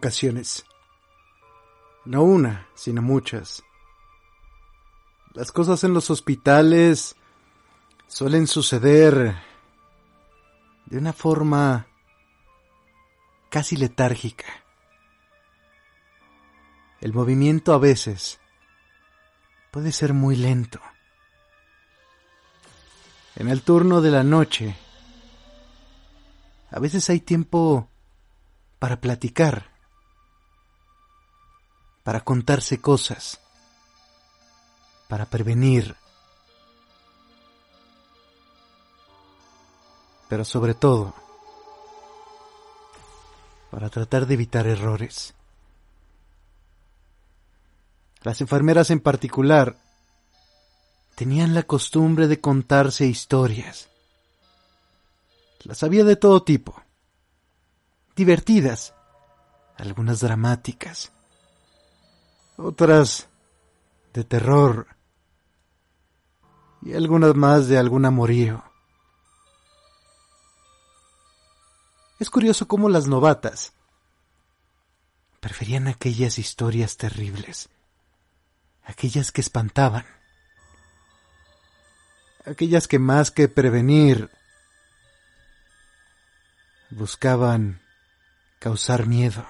Ocasiones, no una, sino muchas, las cosas en los hospitales suelen suceder de una forma casi letárgica. El movimiento a veces puede ser muy lento. En el turno de la noche, a veces hay tiempo para platicar, para contarse cosas, para prevenir, pero sobre todo, para tratar de evitar errores. Las enfermeras en particular tenían la costumbre de contarse historias. Las había de todo tipo. Divertidas, algunas dramáticas, otras de terror y algunas más de algún amorío. Es curioso cómo las novatas preferían aquellas historias terribles, aquellas que espantaban, aquellas que más que prevenir buscaban causar miedo.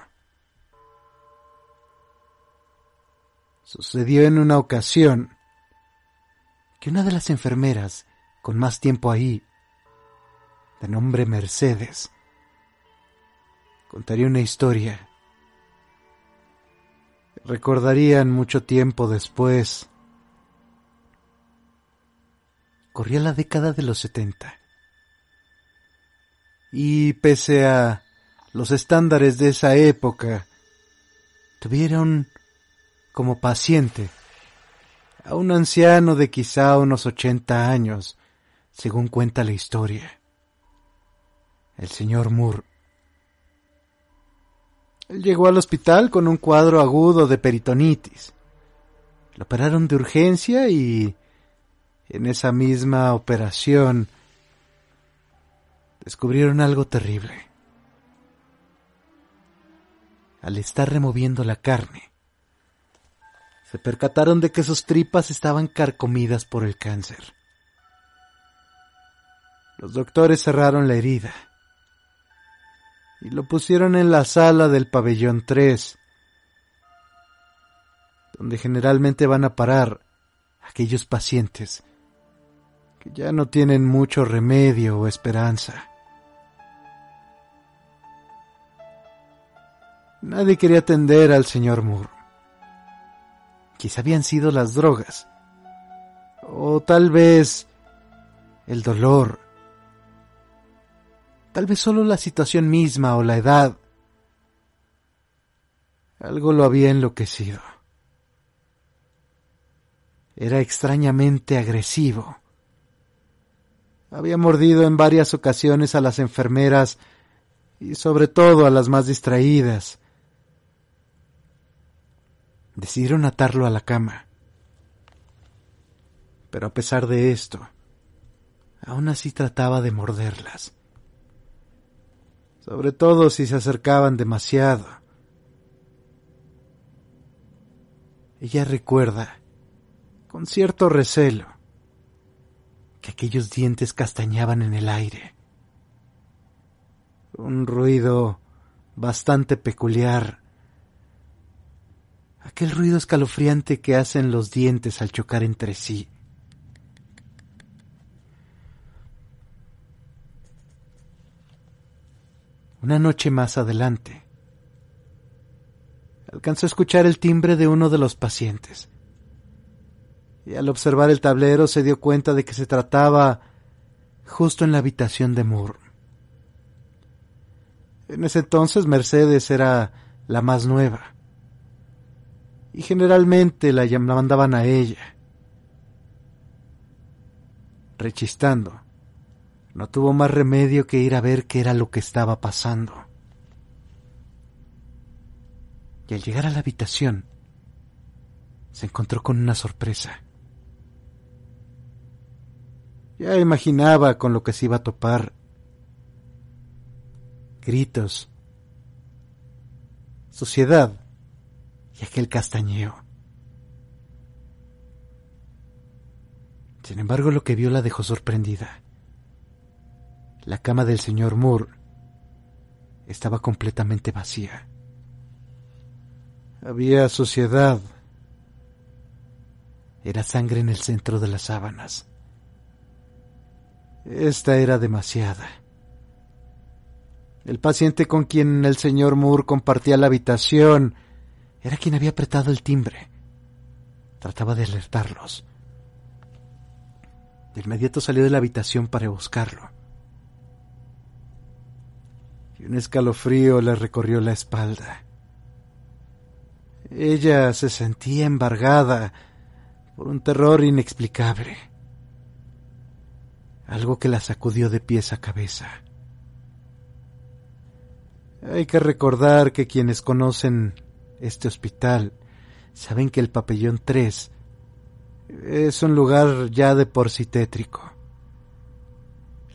Sucedió en una ocasión que una de las enfermeras con más tiempo ahí, de nombre Mercedes, contaría una historia. Recordarían mucho tiempo después. Corría la década de los setenta. Y pese a los estándares de esa época, tuvieron como paciente a un anciano de quizá unos ochenta años, según cuenta la historia. El señor Moore. Él llegó al hospital con un cuadro agudo de peritonitis. Lo operaron de urgencia y en esa misma operación descubrieron algo terrible. Al estar removiendo la carne, se percataron de que sus tripas estaban carcomidas por el cáncer. Los doctores cerraron la herida y lo pusieron en la sala del pabellón 3, donde generalmente van a parar aquellos pacientes que ya no tienen mucho remedio o esperanza. Nadie quería atender al señor Moore. Quizá habían sido las drogas, o tal vez el dolor, tal vez solo la situación misma o la edad. Algo lo había enloquecido. Era extrañamente agresivo. Había mordido en varias ocasiones a las enfermeras y sobre todo a las más distraídas. Decidieron atarlo a la cama. Pero a pesar de esto, aún así trataba de morderlas. Sobre todo si se acercaban demasiado. ella recuerda, con cierto recelo, que aquellos dientes castañaban en el aire. Un ruido bastante peculiar. Aquel ruido escalofriante que hacen los dientes al chocar entre sí. Una noche más adelante, alcanzó a escuchar el timbre de uno de los pacientes. Y al observar el tablero se dio cuenta de que se trataba justo en la habitación de Moore. En ese entonces Mercedes era la más nueva. Y generalmente la, mandaban a ella. Rechistando, no tuvo más remedio que ir a ver qué era lo que estaba pasando. Y al llegar a la habitación, se encontró con una sorpresa. Ya imaginaba con lo que se iba a topar. Gritos, suciedad y aquel castañeo. Sin embargo, lo que vio la dejó sorprendida. La cama del señor Moore estaba completamente vacía. Había suciedad. Era sangre en el centro de las sábanas. Esta era demasiada. El paciente con quien el señor Moore compartía la habitación era quien había apretado el timbre. Trataba de alertarlos. De inmediato salió de la habitación para buscarlo y un escalofrío le recorrió la espalda. Ella se sentía embargada por un terror inexplicable, algo que la sacudió de pies a cabeza. Hay que recordar que quienes conocen este hospital saben que el pabellón 3 es un lugar ya de por sí tétrico.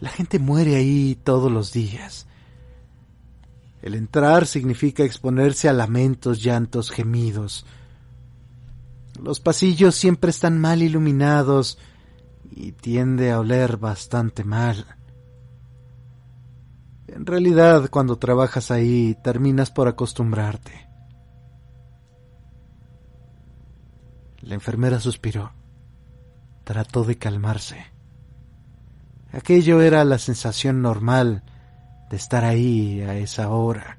La gente muere ahí todos los días el entrar significa exponerse a lamentos, llantos, gemidos. Los pasillos siempre están mal iluminados y tiende a oler bastante mal. En realidad, cuando trabajas ahí, terminas por acostumbrarte. La enfermera suspiró. Trató de calmarse. Aquello era la sensación normal de estar ahí a esa hora.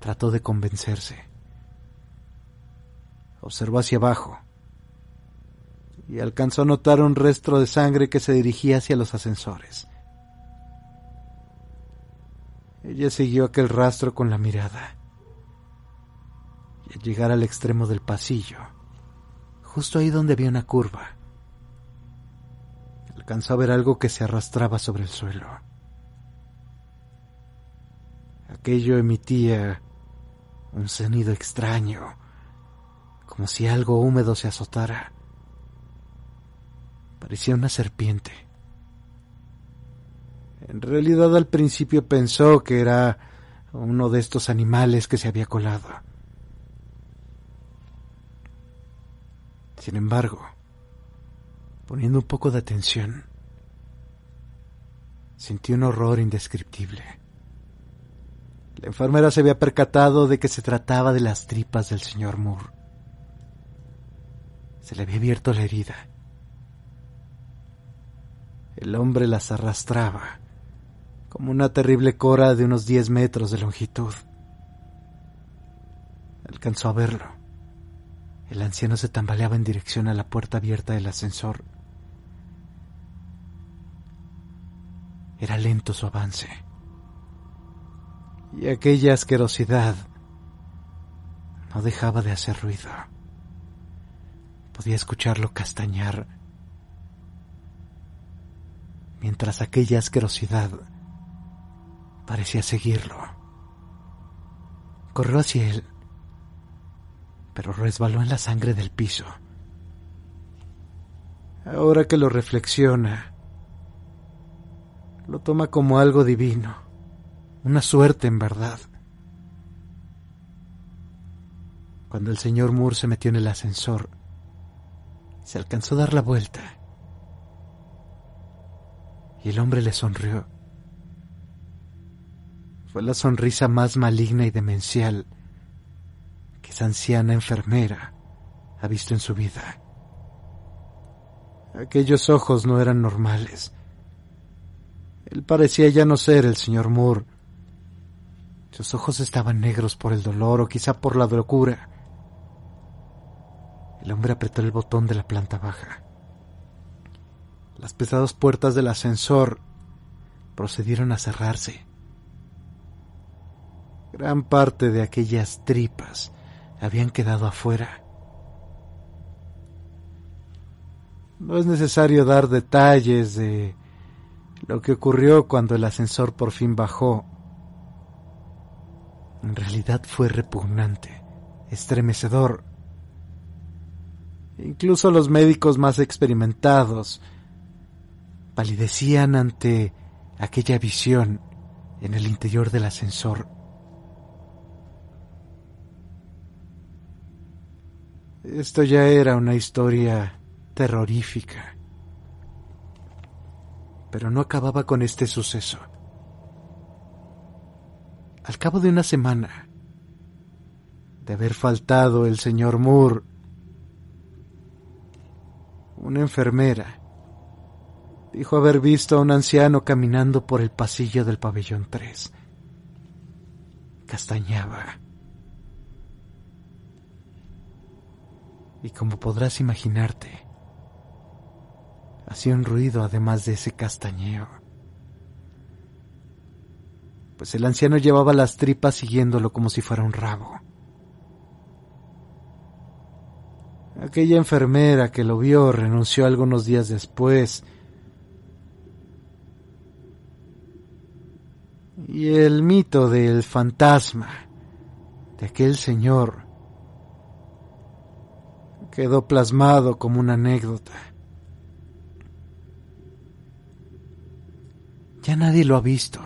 Trató de convencerse. Observó hacia abajo y alcanzó a notar un rastro de sangre que se dirigía hacia los ascensores. Ella siguió aquel rastro con la mirada. Y al llegar al extremo del pasillo, justo ahí donde había una curva, alcanzó a ver algo que se arrastraba sobre el suelo. Aquello emitía un sonido extraño, como si algo húmedo se azotara. Parecía una serpiente. En realidad al principio pensó que era uno de estos animales que se había colado. Sin embargo, poniendo un poco de atención, sintió un horror indescriptible. La enfermera se había percatado de que se trataba de las tripas del señor Moore. Se le había abierto la herida. El hombre las arrastraba, como una terrible cora de unos diez metros de longitud. Alcanzó a verlo. El anciano se tambaleaba en dirección a la puerta abierta del ascensor. Era lento su avance y aquella asquerosidad no dejaba de hacer ruido. Podía escucharlo castañar mientras aquella asquerosidad parecía seguirlo. Corrió hacia él, pero resbaló en la sangre del piso. Ahora que lo reflexiona, lo toma como algo divino una suerte en verdad. cuando el señor Moore se metió en el ascensor. Se alcanzó a dar la vuelta. Y el hombre le sonrió. Fue la sonrisa más maligna y demencial anciana enfermera ha visto en su vida. Aquellos ojos no eran normales. Él parecía ya no ser el señor Moore. Sus ojos estaban negros por el dolor o quizá por la locura. El hombre apretó el botón de la planta baja. Las pesadas puertas del ascensor procedieron a cerrarse. Gran parte de aquellas tripas habían quedado afuera. No es necesario dar detalles de lo que ocurrió cuando el ascensor por fin bajó. En realidad fue repugnante, estremecedor. Incluso los médicos más experimentados palidecían ante aquella visión en el interior del ascensor. Esto ya era una historia terrorífica. Pero no acababa con este suceso. Al cabo de una semana de haber faltado el señor Moore, una enfermera dijo haber visto a un anciano caminando por el pasillo del pabellón 3. Castañaba. Y como podrás imaginarte, hacía un ruido además de ese castañeo. Pues el anciano llevaba las tripas siguiéndolo como si fuera un rabo. Aquella enfermera que lo vio renunció algunos días después. Y el mito del fantasma de aquel señor quedó plasmado como una anécdota. Ya nadie lo ha visto.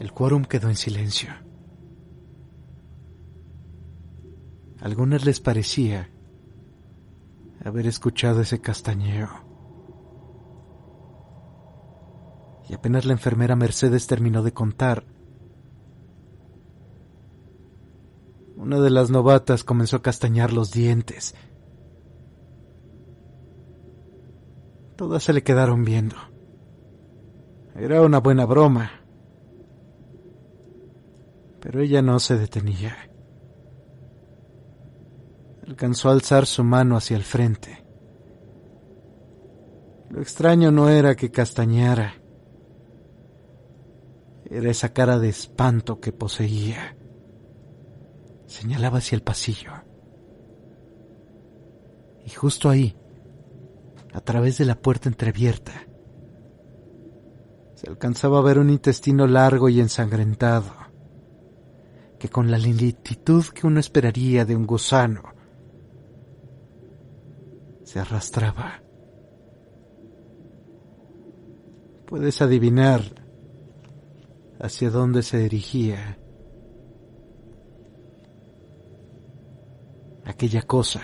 El quórum quedó en silencio. A algunos les parecía haber escuchado ese castañeo. Y apenas la enfermera Mercedes terminó de contar, una de las novatas comenzó a castañar los dientes Todas se le quedaron viendo. Era una buena broma. Pero ella no se detenía. Alcanzó a alzar su mano hacia el frente. Lo extraño no era que castañara. Era esa cara de espanto que poseía. Señalaba hacia el pasillo. Y justo ahí, a través de la puerta entreabierta. Se alcanzaba a ver un intestino largo y ensangrentado, que con la lentitud que uno esperaría de un gusano, se arrastraba. Puedes adivinar hacia dónde se dirigía aquella cosa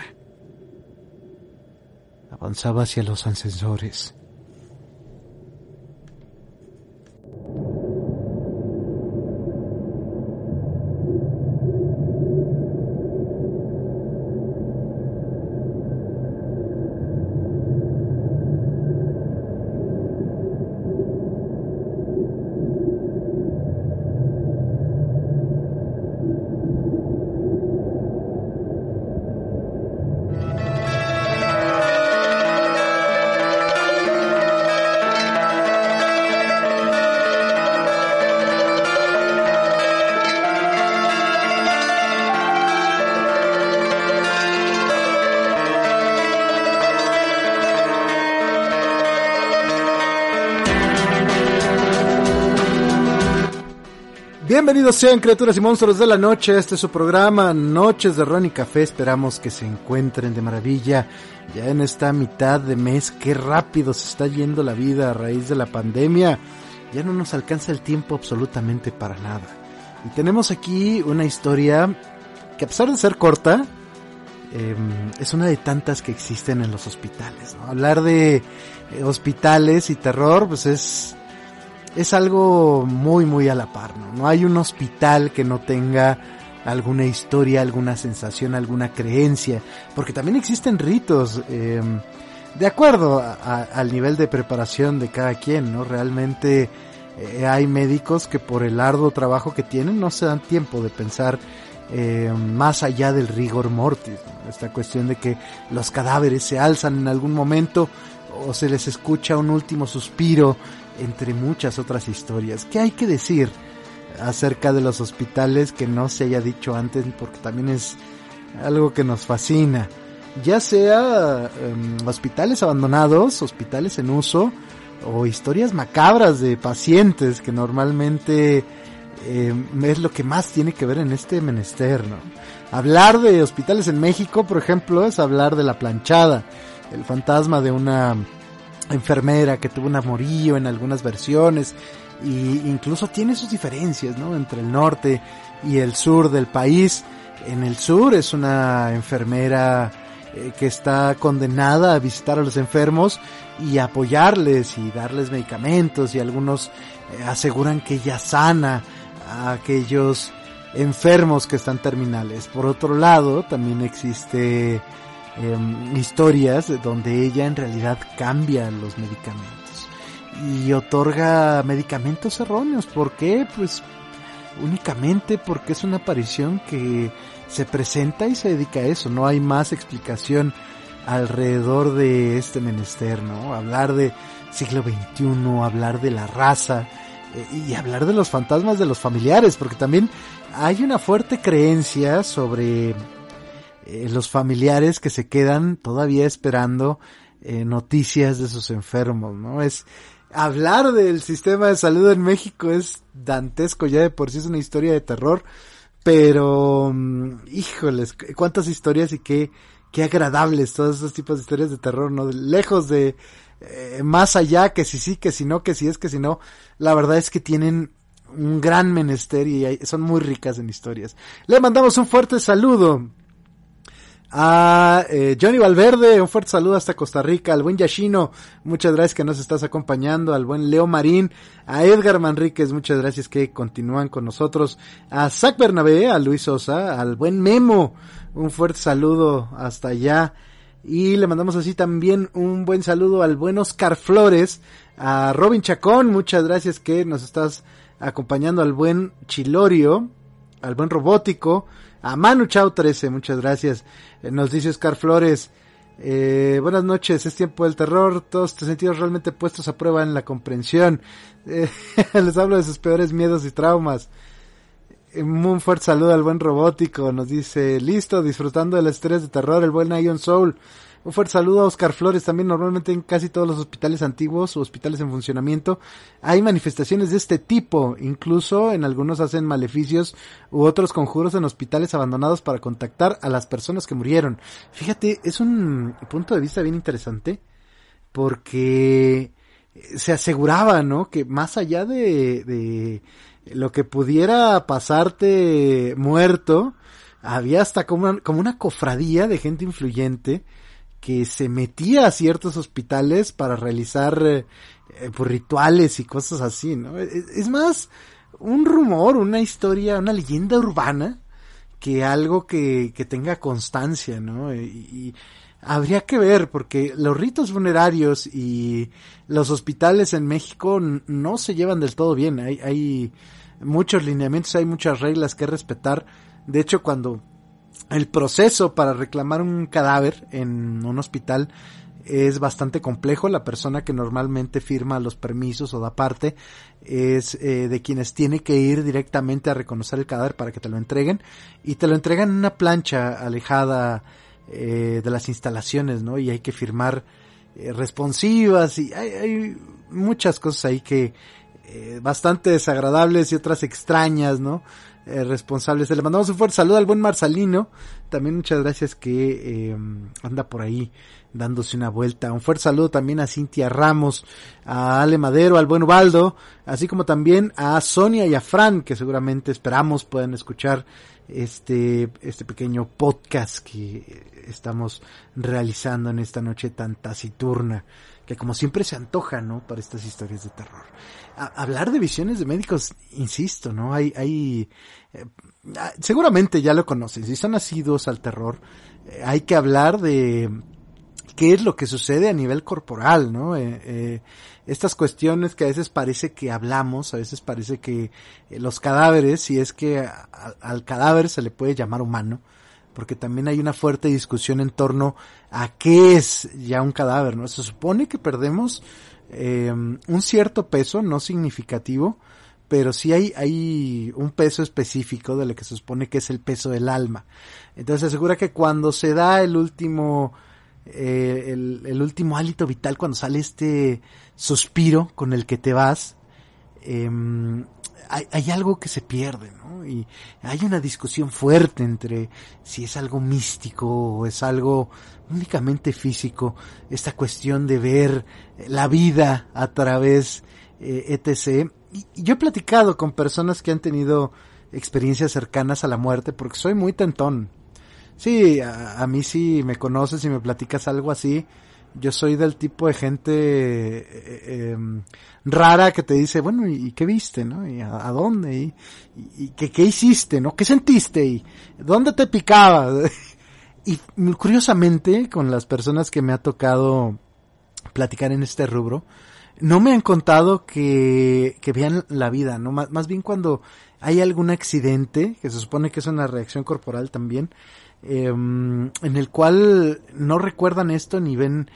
avanzaba hacia los ascensores. Bienvenidos sean criaturas y monstruos de la noche. Este es su programa Noches de Ron y Café. Esperamos que se encuentren de maravilla ya en esta mitad de mes. Qué rápido se está yendo la vida a raíz de la pandemia. ya no nos alcanza el tiempo absolutamente para nada. Y tenemos aquí una historia que a pesar de ser corta, em, es una de tantas que existen en los hospitales. Hablar de eh, hospitales y terror, pues es, es algo muy, muy a la par. ¿no? no hay un hospital que no tenga alguna historia, alguna sensación, alguna creencia, porque también existen ritos. Em, de acuerdo al nivel de preparación de cada quien, ¿no? Realmente eh, hay médicos que por el arduo trabajo que tienen no se dan tiempo de pensar eh, más allá del rigor mortis. Esta cuestión de que los cadáveres se alzan en algún momento o se les escucha un último suspiro, entre muchas otras historias. ¿Qué hay que decir acerca de los hospitales que no se haya dicho antes? Porque también es algo que nos fascina. Ya sea em, hospitales abandonados, hospitales en uso, o historias macabras de pacientes que normalmente eh, es lo que más tiene que ver en este menester, ¿no? Hablar de hospitales en México, por ejemplo, es hablar de la planchada, el fantasma de una enfermera que tuvo un amorío en algunas versiones, y incluso tiene sus diferencias, ¿no? Entre el norte y el sur del país. En el sur es una enfermera eh, que está condenada a visitar a los enfermos y apoyarles y darles medicamentos y algunos eh, aseguran que ella sana a aquellos enfermos que están terminales. Por otro lado, también existe em, historias donde ella en realidad cambia los medicamentos y otorga medicamentos erróneos. ¿Por qué? Pues únicamente porque es una aparición que se presenta y se dedica a eso. No hay más explicación alrededor de este menester, ¿no? Hablar de siglo XXI, hablar de la raza eh, y hablar de los fantasmas de los familiares, porque también hay una fuerte creencia sobre eh, los familiares que se quedan todavía esperando eh, noticias de sus enfermos, ¿no? Es hablar del sistema de salud en México es dantesco, ya de por sí es una historia de terror, pero mm, híjoles, cuántas historias y qué qué agradables todos esos tipos de historias de terror, ¿no? Lejos de eh, más allá que si sí, que si no, que si es, que si no. La verdad es que tienen un gran menester y son muy ricas en historias. Le mandamos un fuerte saludo a eh, Johnny Valverde, un fuerte saludo hasta Costa Rica, al buen Yashino, muchas gracias que nos estás acompañando, al buen Leo Marín, a Edgar Manríquez, muchas gracias que continúan con nosotros, a Zach Bernabé, a Luis Sosa, al buen Memo, un fuerte saludo hasta allá. Y le mandamos así también un buen saludo al buen Oscar Flores, a Robin Chacón, muchas gracias que nos estás acompañando al buen Chilorio, al buen Robótico, a Manu Chao 13, muchas gracias. Eh, nos dice Oscar Flores, eh, buenas noches, es tiempo del terror, todos tus sentidos realmente puestos a prueba en la comprensión. Eh, les hablo de sus peores miedos y traumas. Un fuerte saludo al buen robótico. Nos dice, listo, disfrutando del estrés de terror, el buen Ion Soul. Un fuerte saludo a Oscar Flores. También normalmente en casi todos los hospitales antiguos o hospitales en funcionamiento hay manifestaciones de este tipo. Incluso en algunos hacen maleficios u otros conjuros en hospitales abandonados para contactar a las personas que murieron. Fíjate, es un punto de vista bien interesante porque se aseguraba, ¿no? Que más allá de, lo que pudiera pasarte muerto, había hasta como como una cofradía de gente influyente que se metía a ciertos hospitales para realizar eh, eh, pues, rituales y cosas así, ¿no? Es, más un rumor, una historia, una leyenda urbana que algo que, que tenga constancia, ¿no? y habría que ver porque los ritos funerarios y los hospitales en México no se llevan del todo bien. Hay, hay muchos lineamientos, hay muchas reglas que respetar. De hecho, cuando el proceso para reclamar un cadáver en un hospital es bastante complejo. La persona que normalmente firma los permisos o da parte es eh, de quienes tiene que ir directamente a reconocer el cadáver para que te lo entreguen y te lo entregan en una plancha alejada eh, de las instalaciones, ¿no? Y hay que firmar eh, responsivas y hay, hay, muchas cosas ahí que eh, bastante desagradables y otras extrañas, ¿no? Eh, responsables. Le mandamos un fuerte saludo al buen Marcelino. También muchas gracias que eh, anda por ahí dándose una vuelta. Un fuerte saludo también a Cintia Ramos, a Ale Madero, al buen Ubaldo, así como también a Sonia y a Fran, que seguramente esperamos puedan escuchar este, este pequeño podcast que estamos realizando en esta noche tan taciturna, que como siempre se antoja, ¿no? Para estas historias de terror. hablar de visiones de médicos, insisto, ¿no? Hay, hay, eh, seguramente ya lo conocen, si son nacidos al terror, eh, hay que hablar de qué es lo que sucede a nivel corporal, ¿no? Eh, eh, estas cuestiones que a veces parece que hablamos, a veces parece que eh, los cadáveres, si es que al cadáver se le puede llamar humano, porque también hay una fuerte discusión en torno a qué es ya un cadáver, ¿no? Se supone que perdemos em, un cierto peso, no significativo, pero sí hay, hay un peso específico de lo que se supone que es el peso del alma. Entonces se asegura que cuando se da el último eh, el, último hálito vital cuando sale este suspiro con el que te vas, em, hay, algo que se pierde, ¿no? Y hay una discusión fuerte entre si es algo místico o es algo únicamente físico, esta cuestión de ver la vida a través eh, etc. Y, y, yo he platicado con personas que han tenido experiencias cercanas a la muerte porque soy muy tentón. Sí, a, mí sí me conoces y me platicas algo así. Yo soy del tipo de gente eh, em, rara que te dice, bueno, ¿y, qué viste, no? ¿Y a, dónde? ¿Y, y qué, qué hiciste, no? ¿Qué sentiste? ¿Y dónde te picaba? y curiosamente, con las personas que me ha tocado platicar en este rubro, no me han contado que, que vean la vida, ¿no? Más, más bien cuando hay algún accidente, que se supone que es una reacción corporal también, Em, en el cual no recuerdan esto ni ven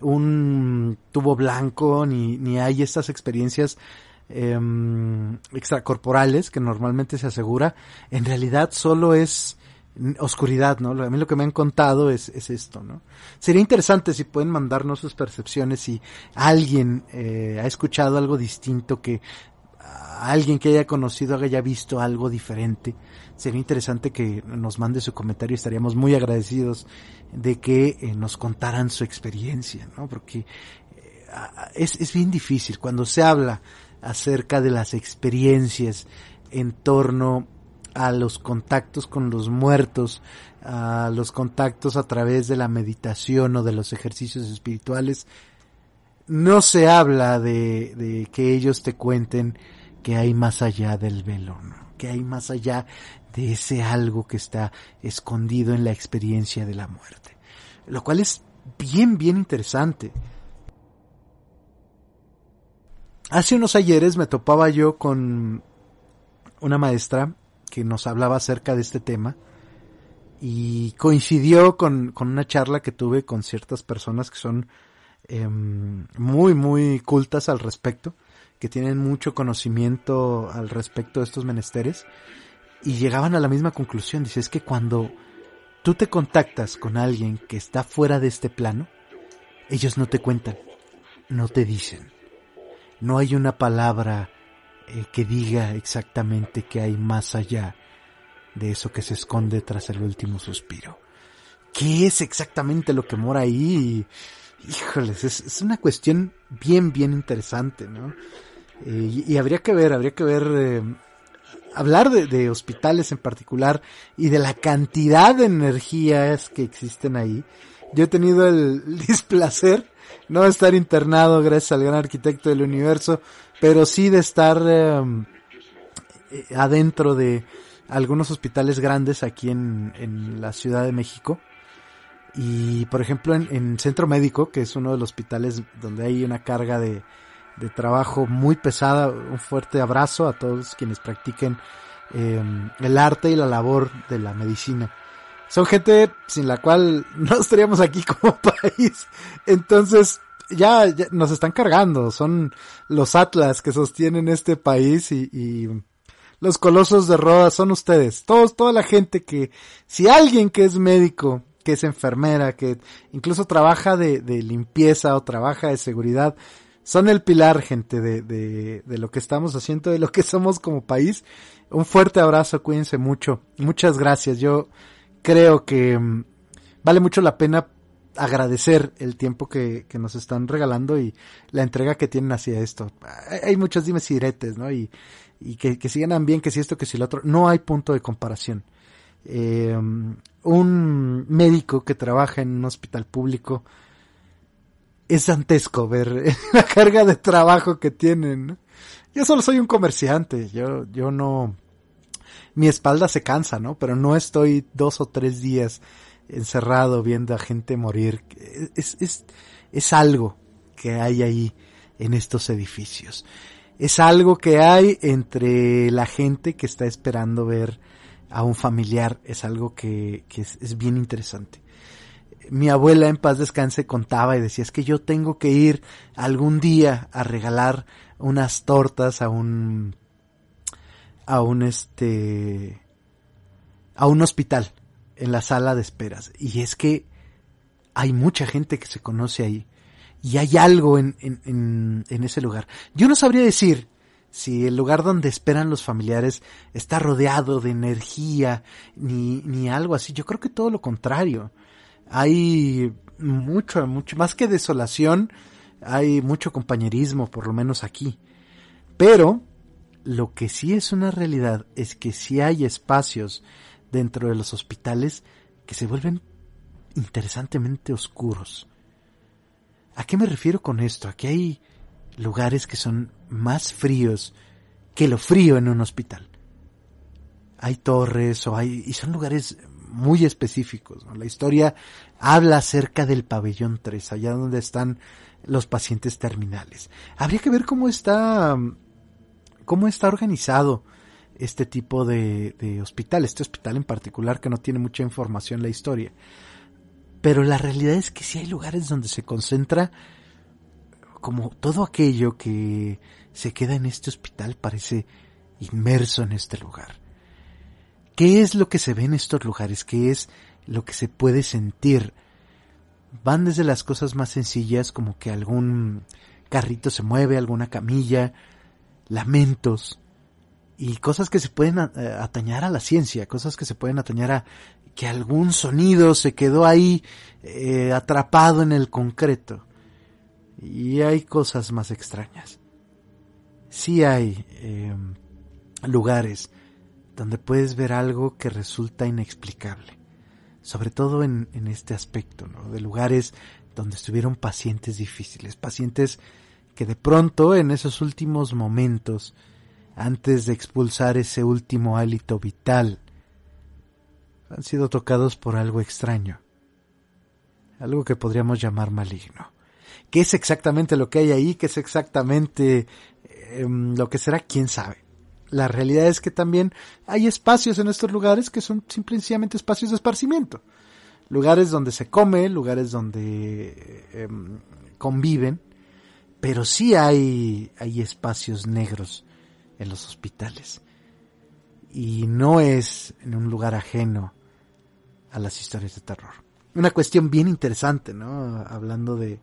un tubo blanco ni, ni hay estas experiencias em, extracorporales que normalmente se asegura, en realidad solo es oscuridad, ¿no? A mí lo que me han contado es, es esto, ¿no? Sería interesante si pueden mandarnos sus percepciones si alguien eh, ha escuchado algo distinto que alguien que haya conocido haya visto algo diferente sería interesante que nos mande su comentario, estaríamos muy agradecidos de que eh, nos contaran su experiencia, ¿no? Porque eh, es, es bien difícil cuando se habla acerca de las experiencias en torno a los contactos con los muertos, a los contactos a través de la meditación o de los ejercicios espirituales, no se habla de, de que ellos te cuenten que hay más allá del velo, ¿no? que hay más allá de ese algo que está escondido en la experiencia de la muerte. Lo cual es bien, bien interesante. Hace unos ayeres me topaba yo con una maestra que nos hablaba acerca de este tema y coincidió con, con una charla que tuve con ciertas personas que son em, muy, muy cultas al respecto, que tienen mucho conocimiento al respecto de estos menesteres y llegaban a la misma conclusión. Dice, es que cuando tú te contactas con alguien que está fuera de este plano, ellos no te cuentan, no te dicen. No hay una palabra eh, que diga exactamente que hay más allá de eso que se esconde tras el último suspiro. ¿Qué es exactamente lo que mora ahí? Híjoles, es, una cuestión bien, bien interesante, ¿no? Eh, y, habría que ver, habría que ver eh, hablar de, hospitales en particular y de la cantidad de energías que existen ahí. Yo he tenido el displacer no de estar internado gracias al gran arquitecto del universo, pero sí de estar em, eh, adentro de algunos hospitales grandes aquí en, en, la Ciudad de México. Y por ejemplo en, en Centro Médico, que es uno de los hospitales donde hay una carga de, de trabajo muy pesada. Un fuerte abrazo a todos quienes practiquen em, el arte y la labor de la medicina. Son gente sin la cual no estaríamos aquí como país. Entonces, ya, nos están cargando. Son los atlas que sostienen este país y, y los colosos de Rodas son ustedes. Todos, toda la gente que, si alguien que es médico, que es enfermera, que incluso trabaja de, de limpieza o trabaja de seguridad, son el pilar, gente, de, de, de lo que estamos haciendo, de lo que somos como país. Un fuerte abrazo, cuídense mucho. Muchas gracias. Yo creo que mm, vale mucho la pena agradecer el tiempo que, que nos están regalando y la entrega que tienen hacia esto. Hay, muchos dimes y diretes, ¿no? Y, y que, que si bien, que si esto, que si lo otro. No hay punto de comparación. Eh, un médico que trabaja en un hospital público es dantesco ver la carga de trabajo que tienen. Yo solo soy un comerciante, yo, yo no, mi espalda se cansa, ¿no? Pero no estoy dos o tres días encerrado viendo a gente morir. Es, es, es algo que hay ahí en estos edificios. Es algo que hay entre la gente que está esperando ver a un familiar. Es algo que, que es bien interesante mi abuela en paz descanse contaba y decía es que yo tengo que ir algún día a regalar unas tortas a un a un este a un hospital en la sala de esperas y es que hay mucha gente que se conoce ahí y hay algo en, en, en, en ese lugar. Yo no sabría decir si el lugar donde esperan los familiares está rodeado de energía ni, ni algo así. Yo creo que todo lo contrario hay mucho, mucho, más que desolación, hay mucho compañerismo, por lo menos aquí. Pero, lo que sí es una realidad es que sí hay espacios dentro de los hospitales que se vuelven interesantemente oscuros. ¿A qué me refiero con esto? Aquí hay lugares que son más fríos que lo frío en un hospital. Hay torres o hay, y son lugares muy específicos. La historia habla acerca del pabellón 3, allá donde están los pacientes terminales. Habría que ver cómo está, cómo está organizado este tipo de, de hospital, este hospital en particular que no tiene mucha información en la historia. Pero la realidad es que sí hay lugares donde se concentra como todo aquello que se queda en este hospital parece inmerso en este lugar. ¿Qué es lo que se ve en estos lugares? ¿Qué es lo que se puede sentir? Van desde las cosas más sencillas como que algún carrito se mueve, alguna camilla, lamentos y cosas que se pueden eh, atañar a la ciencia, cosas que se pueden atañar a que algún sonido se quedó ahí eh, atrapado en el concreto. Y hay cosas más extrañas. Sí hay eh, lugares donde puedes ver algo que resulta inexplicable, sobre todo en, este aspecto, ¿no? de lugares donde estuvieron pacientes difíciles, pacientes que de pronto en esos últimos momentos, antes de expulsar ese último hálito vital, han sido tocados por algo extraño, algo que podríamos llamar maligno. ¿Qué es exactamente lo que hay ahí? ¿Qué es exactamente eh, lo que será? ¿Quién sabe? La realidad es que también hay espacios en estos lugares que son simplemente espacios de esparcimiento. Lugares donde se come, lugares donde eh, conviven, pero sí hay, hay espacios negros en los hospitales. Y no es en un lugar ajeno a las historias de terror. Una cuestión bien interesante, ¿no? Hablando de,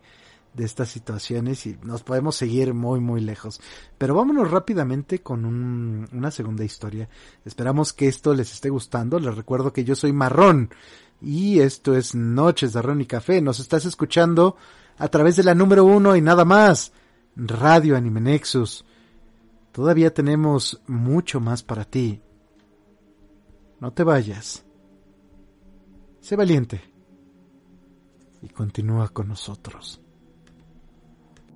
de estas situaciones y nos podemos seguir muy muy lejos. Pero vámonos rápidamente con un, una segunda historia. Esperamos que esto les esté gustando. Les recuerdo que yo soy Marrón y esto es Noches de Ron y Café. Nos estás escuchando a través de la número uno y nada más. Radio Anime Nexus. Todavía tenemos mucho más para ti. No te vayas. Sé valiente. Y continúa con nosotros.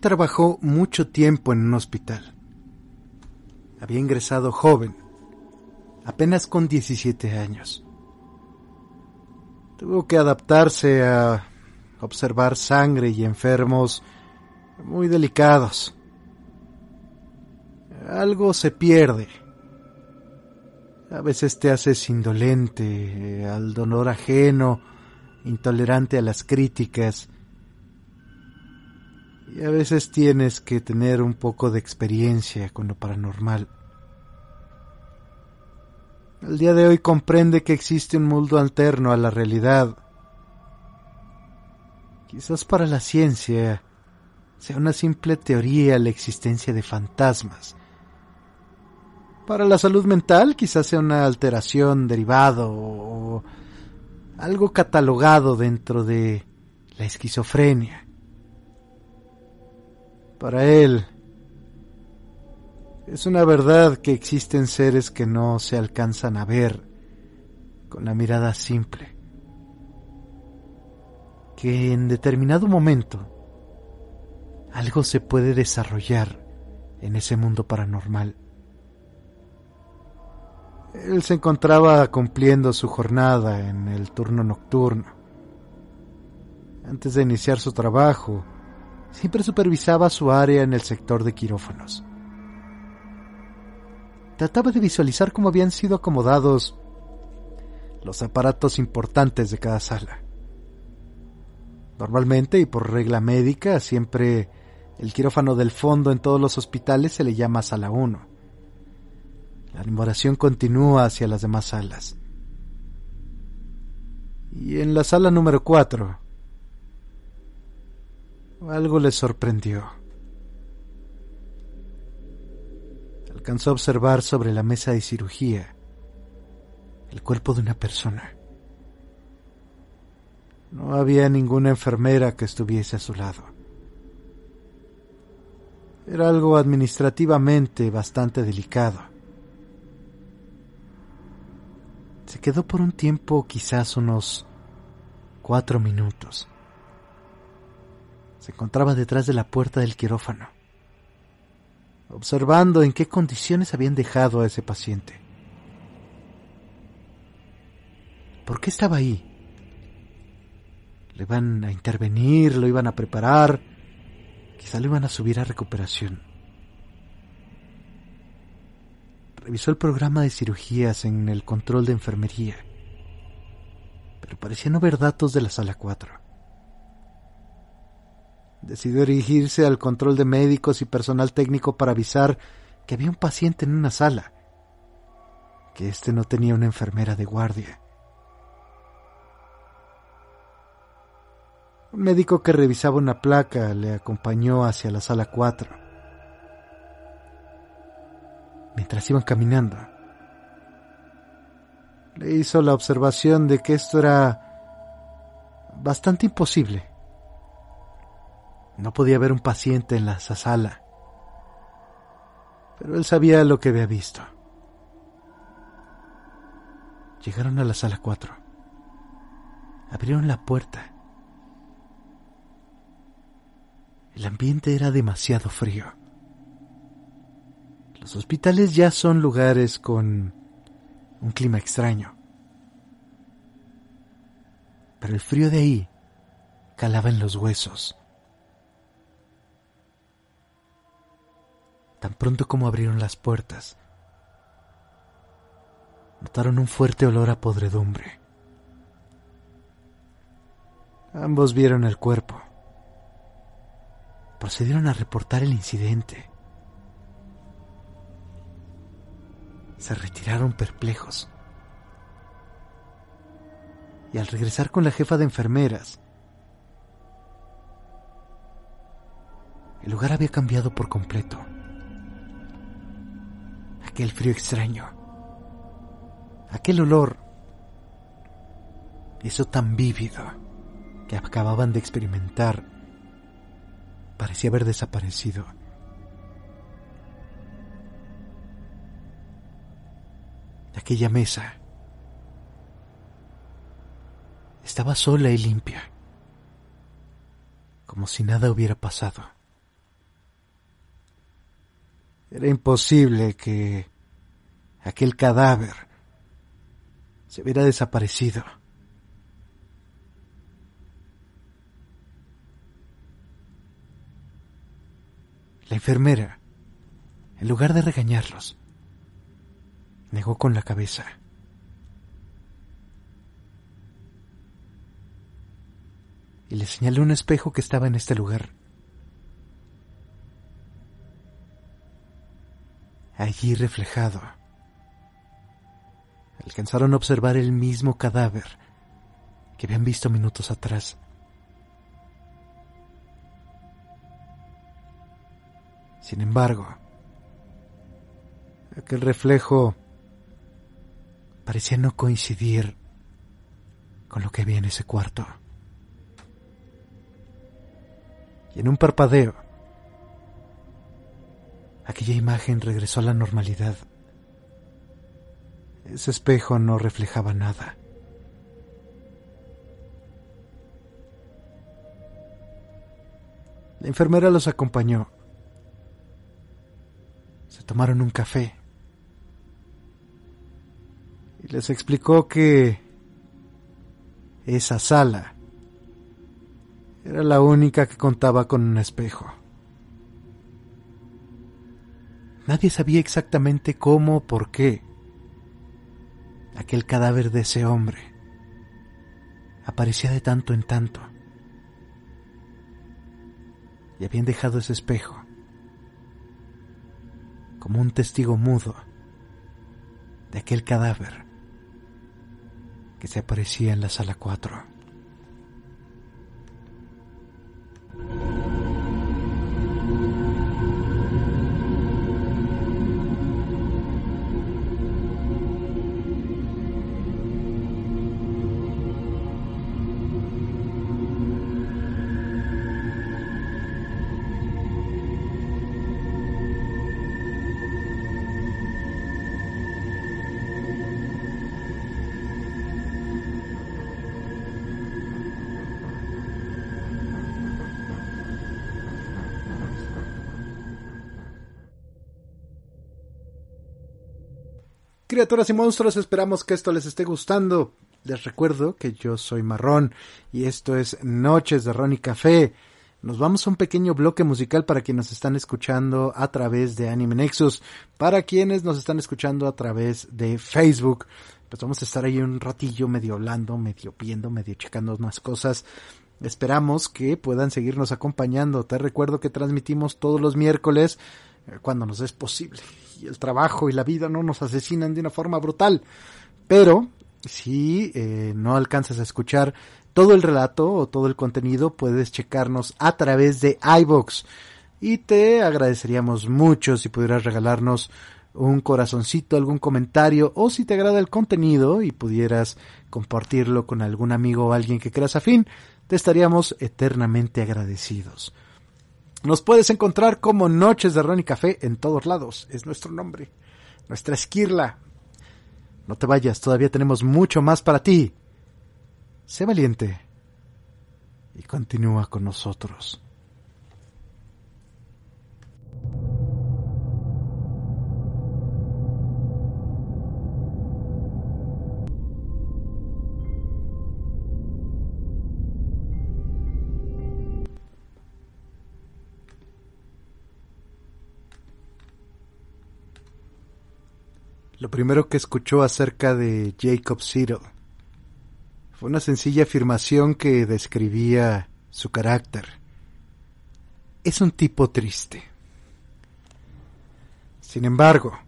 Trabajó mucho tiempo en un hospital. Había ingresado joven, apenas con 17 años. Tuvo que adaptarse a observar sangre y enfermos muy delicados. Algo se pierde. A veces te haces indolente al dolor ajeno, intolerante a las críticas. Y a veces tienes que tener un poco de experiencia con lo paranormal. El día de hoy comprende que existe un mundo alterno a la realidad. Quizás para la ciencia sea una simple teoría la existencia de fantasmas. Para la salud mental quizás sea una alteración derivado o algo catalogado dentro de la esquizofrenia. Para él, es una verdad que existen seres que no se alcanzan a ver con la mirada simple. Que en determinado momento algo se puede desarrollar en ese mundo paranormal. Él se encontraba cumpliendo su jornada en el turno nocturno. Antes de iniciar su trabajo, siempre supervisaba su área en el sector de quirófanos. Trataba de visualizar cómo habían sido acomodados los aparatos importantes de cada sala. Normalmente y por regla médica, siempre el quirófano del fondo en todos los hospitales se le llama sala 1. La numeración continúa hacia las demás salas. Y en la sala número 4, algo le sorprendió. Alcanzó a observar sobre la mesa de cirugía el cuerpo de una persona. No había ninguna enfermera que estuviese a su lado. Era algo administrativamente bastante delicado. Se quedó por un tiempo, quizás unos cuatro minutos. Se encontraba detrás de la puerta del quirófano, observando en qué condiciones habían dejado a ese paciente. ¿Por qué estaba ahí? ¿Le iban a intervenir? ¿Lo iban a preparar? Quizá lo iban a subir a recuperación. Revisó el programa de cirugías en el control de enfermería, pero parecía no ver datos de la sala 4. Decidió dirigirse al control de médicos y personal técnico para avisar que había un paciente en una sala, que éste no tenía una enfermera de guardia. Un médico que revisaba una placa le acompañó hacia la sala 4. Mientras iban caminando, le hizo la observación de que esto era bastante imposible. No podía haber un paciente en la sala, pero él sabía lo que había visto. Llegaron a la sala 4. Abrieron la puerta El ambiente era demasiado frío. Los hospitales ya son lugares con un clima extraño. Pero el frío de ahí calaba en los huesos. Tan pronto como abrieron las puertas, notaron un fuerte olor a podredumbre. Ambos vieron el cuerpo procedieron a reportar el incidente. Se retiraron perplejos. Y al regresar con la jefa de enfermeras, el lugar había cambiado por completo. Aquel frío extraño, aquel olor, eso tan vívido que acababan de experimentar parecía haber desaparecido. Aquella mesa estaba sola y limpia, como si nada hubiera pasado. Era imposible que aquel cadáver se hubiera desaparecido. La enfermera, en lugar de regañarlos, negó con la cabeza. Y le señaló un espejo que estaba en este lugar. Allí reflejado, alcanzaron a observar el mismo cadáver que habían visto minutos atrás. Sin embargo, aquel reflejo parecía no coincidir con lo que había en ese cuarto. Y en un parpadeo, aquella imagen regresó a la normalidad. Ese espejo no reflejaba nada. La enfermera los acompañó tomaron un café. Y les explicó que esa sala era la única que contaba con un espejo. Nadie sabía exactamente cómo o por qué aquel cadáver de ese hombre aparecía de tanto en tanto. Y habían dejado ese espejo como un testigo mudo de aquel cadáver que se aparecía en la sala 4. Criaturas y monstruos, esperamos que esto les esté gustando. Les recuerdo que yo soy Marrón y esto es Noches de Ron y Café. Nos vamos a un pequeño bloque musical para quienes nos están escuchando a través de Anime Nexus, para quienes nos están escuchando a través de Facebook. Pues vamos a estar ahí un ratillo medio hablando, medio viendo, medio checando unas cosas. Esperamos que puedan seguirnos acompañando. Te recuerdo que transmitimos todos los miércoles cuando nos es posible y el trabajo y la vida no nos asesinan de una forma brutal. Pero si eh, no alcanzas a escuchar todo el relato o todo el contenido, puedes checarnos a través de iBox. Y te agradeceríamos mucho si pudieras regalarnos un corazoncito, algún comentario, o si te agrada el contenido y pudieras compartirlo con algún amigo o alguien que creas afín, te estaríamos eternamente agradecidos. Nos puedes encontrar como Noches de Ron y Café en todos lados. Es nuestro nombre. Nuestra esquirla. No te vayas, todavía tenemos mucho más para ti. Sé valiente y continúa con nosotros. Lo primero que escuchó acerca de Jacob Cyril fue una sencilla afirmación que describía su carácter. Es un tipo triste. Sin embargo,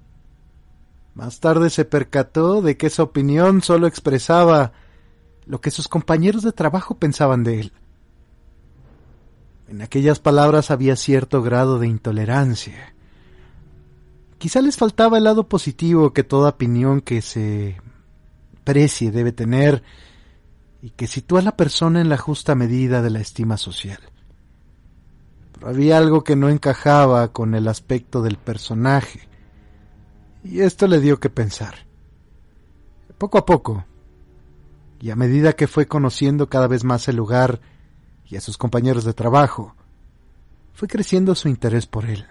más tarde se percató de que esa opinión solo expresaba lo que sus compañeros de trabajo pensaban de él. En aquellas palabras había cierto grado de intolerancia Quizá les faltaba el lado positivo que toda opinión que se precie debe tener y que sitúa a la persona en la justa medida de la estima social. Pero había algo que no encajaba con el aspecto del personaje, y esto le dio que pensar. Poco a poco, y a medida que fue conociendo cada vez más el lugar y a sus compañeros de trabajo, fue creciendo su interés por él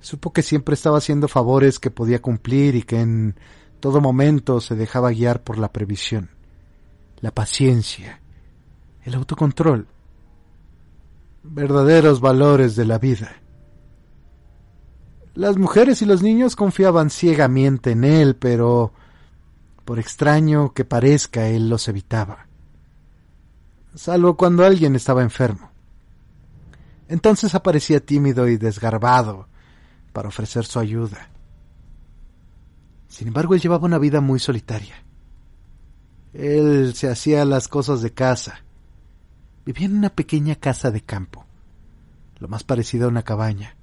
Supo que siempre estaba haciendo favores que podía cumplir y que en todo momento se dejaba guiar por la previsión, la paciencia, el autocontrol, verdaderos valores de la vida. Las mujeres y los niños confiaban ciegamente en él, pero por extraño que parezca, él los evitaba. Salvo cuando alguien estaba enfermo. Entonces aparecía tímido y desgarbado para ofrecer su ayuda. Sin embargo, él llevaba una vida muy solitaria. Él se hacía las cosas de casa. Vivía en una pequeña casa de campo, lo más parecido a una cabaña,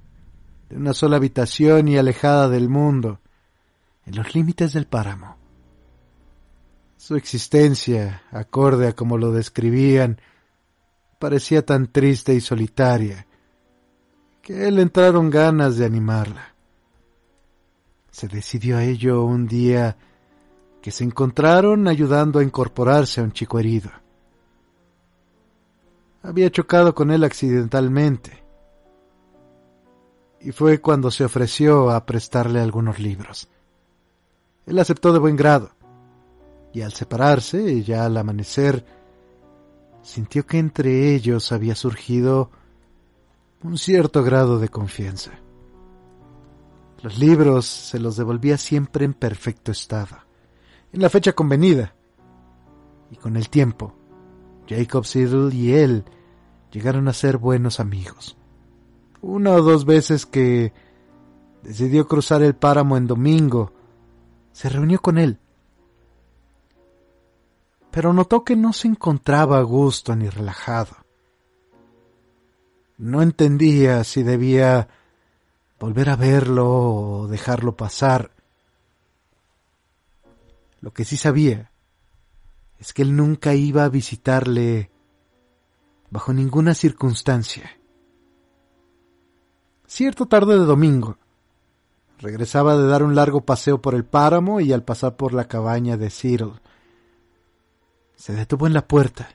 de una sola habitación y alejada del mundo, en los límites del páramo. Su existencia, acorde a como lo describían, parecía tan triste y solitaria, que él entraron ganas de animarla. Se decidió a ello un día que se encontraron ayudando a incorporarse a un chico herido. Había chocado con él accidentalmente, y fue cuando se ofreció a prestarle algunos libros. Él aceptó de buen grado, y al separarse, ya al amanecer, sintió que entre ellos había surgido un cierto grado de confianza. Los libros se los devolvía siempre en perfecto estado, en la fecha convenida. Y con el tiempo, Jacob Siddle y él llegaron a ser buenos amigos. Una o dos veces que decidió cruzar el páramo en domingo, se reunió con él. Pero notó que no se encontraba a gusto ni relajado. No entendía si debía volver a verlo o dejarlo pasar. Lo que sí sabía es que él nunca iba a visitarle bajo ninguna circunstancia. Cierto tarde de domingo, regresaba de dar un largo paseo por el páramo y al pasar por la cabaña de Cyril, se detuvo en la puerta,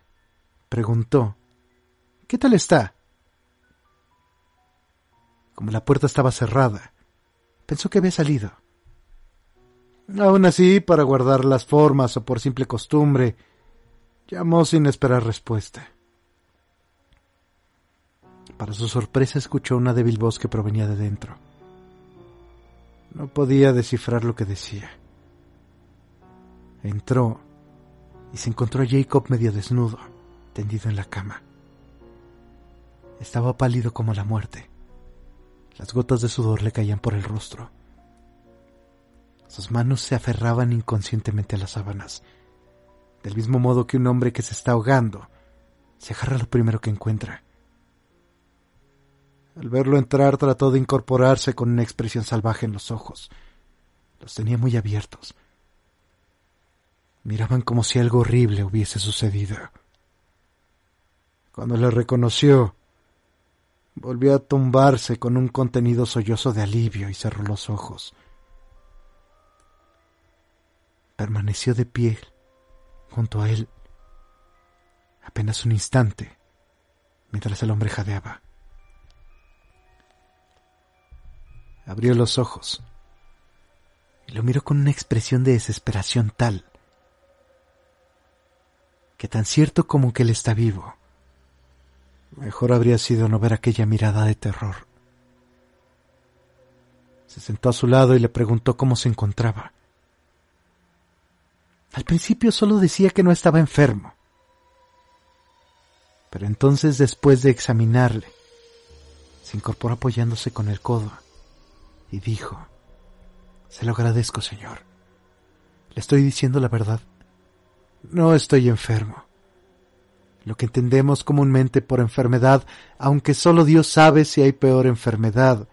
preguntó, ¿Qué tal está? Como la puerta estaba cerrada, pensó que había salido. Aún así, para guardar las formas o por simple costumbre, llamó sin esperar respuesta. Para su sorpresa escuchó una débil voz que provenía de dentro. No podía descifrar lo que decía. Entró y se encontró a Jacob medio desnudo, tendido en la cama. Estaba pálido como la muerte. Las gotas de sudor le caían por el rostro. Sus manos se aferraban inconscientemente a las sábanas, del mismo modo que un hombre que se está ahogando se agarra lo primero que encuentra. Al verlo entrar trató de incorporarse con una expresión salvaje en los ojos. Los tenía muy abiertos. Miraban como si algo horrible hubiese sucedido. Cuando le reconoció, Volvió a tumbarse con un contenido sollozo de alivio y cerró los ojos. Permaneció de pie junto a él apenas un instante mientras el hombre jadeaba. Abrió los ojos y lo miró con una expresión de desesperación tal que tan cierto como que él está vivo, Mejor habría sido no ver aquella mirada de terror. Se sentó a su lado y le preguntó cómo se encontraba. Al principio solo decía que no estaba enfermo. Pero entonces, después de examinarle, se incorporó apoyándose con el codo y dijo, Se lo agradezco, señor. Le estoy diciendo la verdad. No estoy enfermo lo que entendemos comúnmente por enfermedad, aunque solo Dios sabe si hay peor enfermedad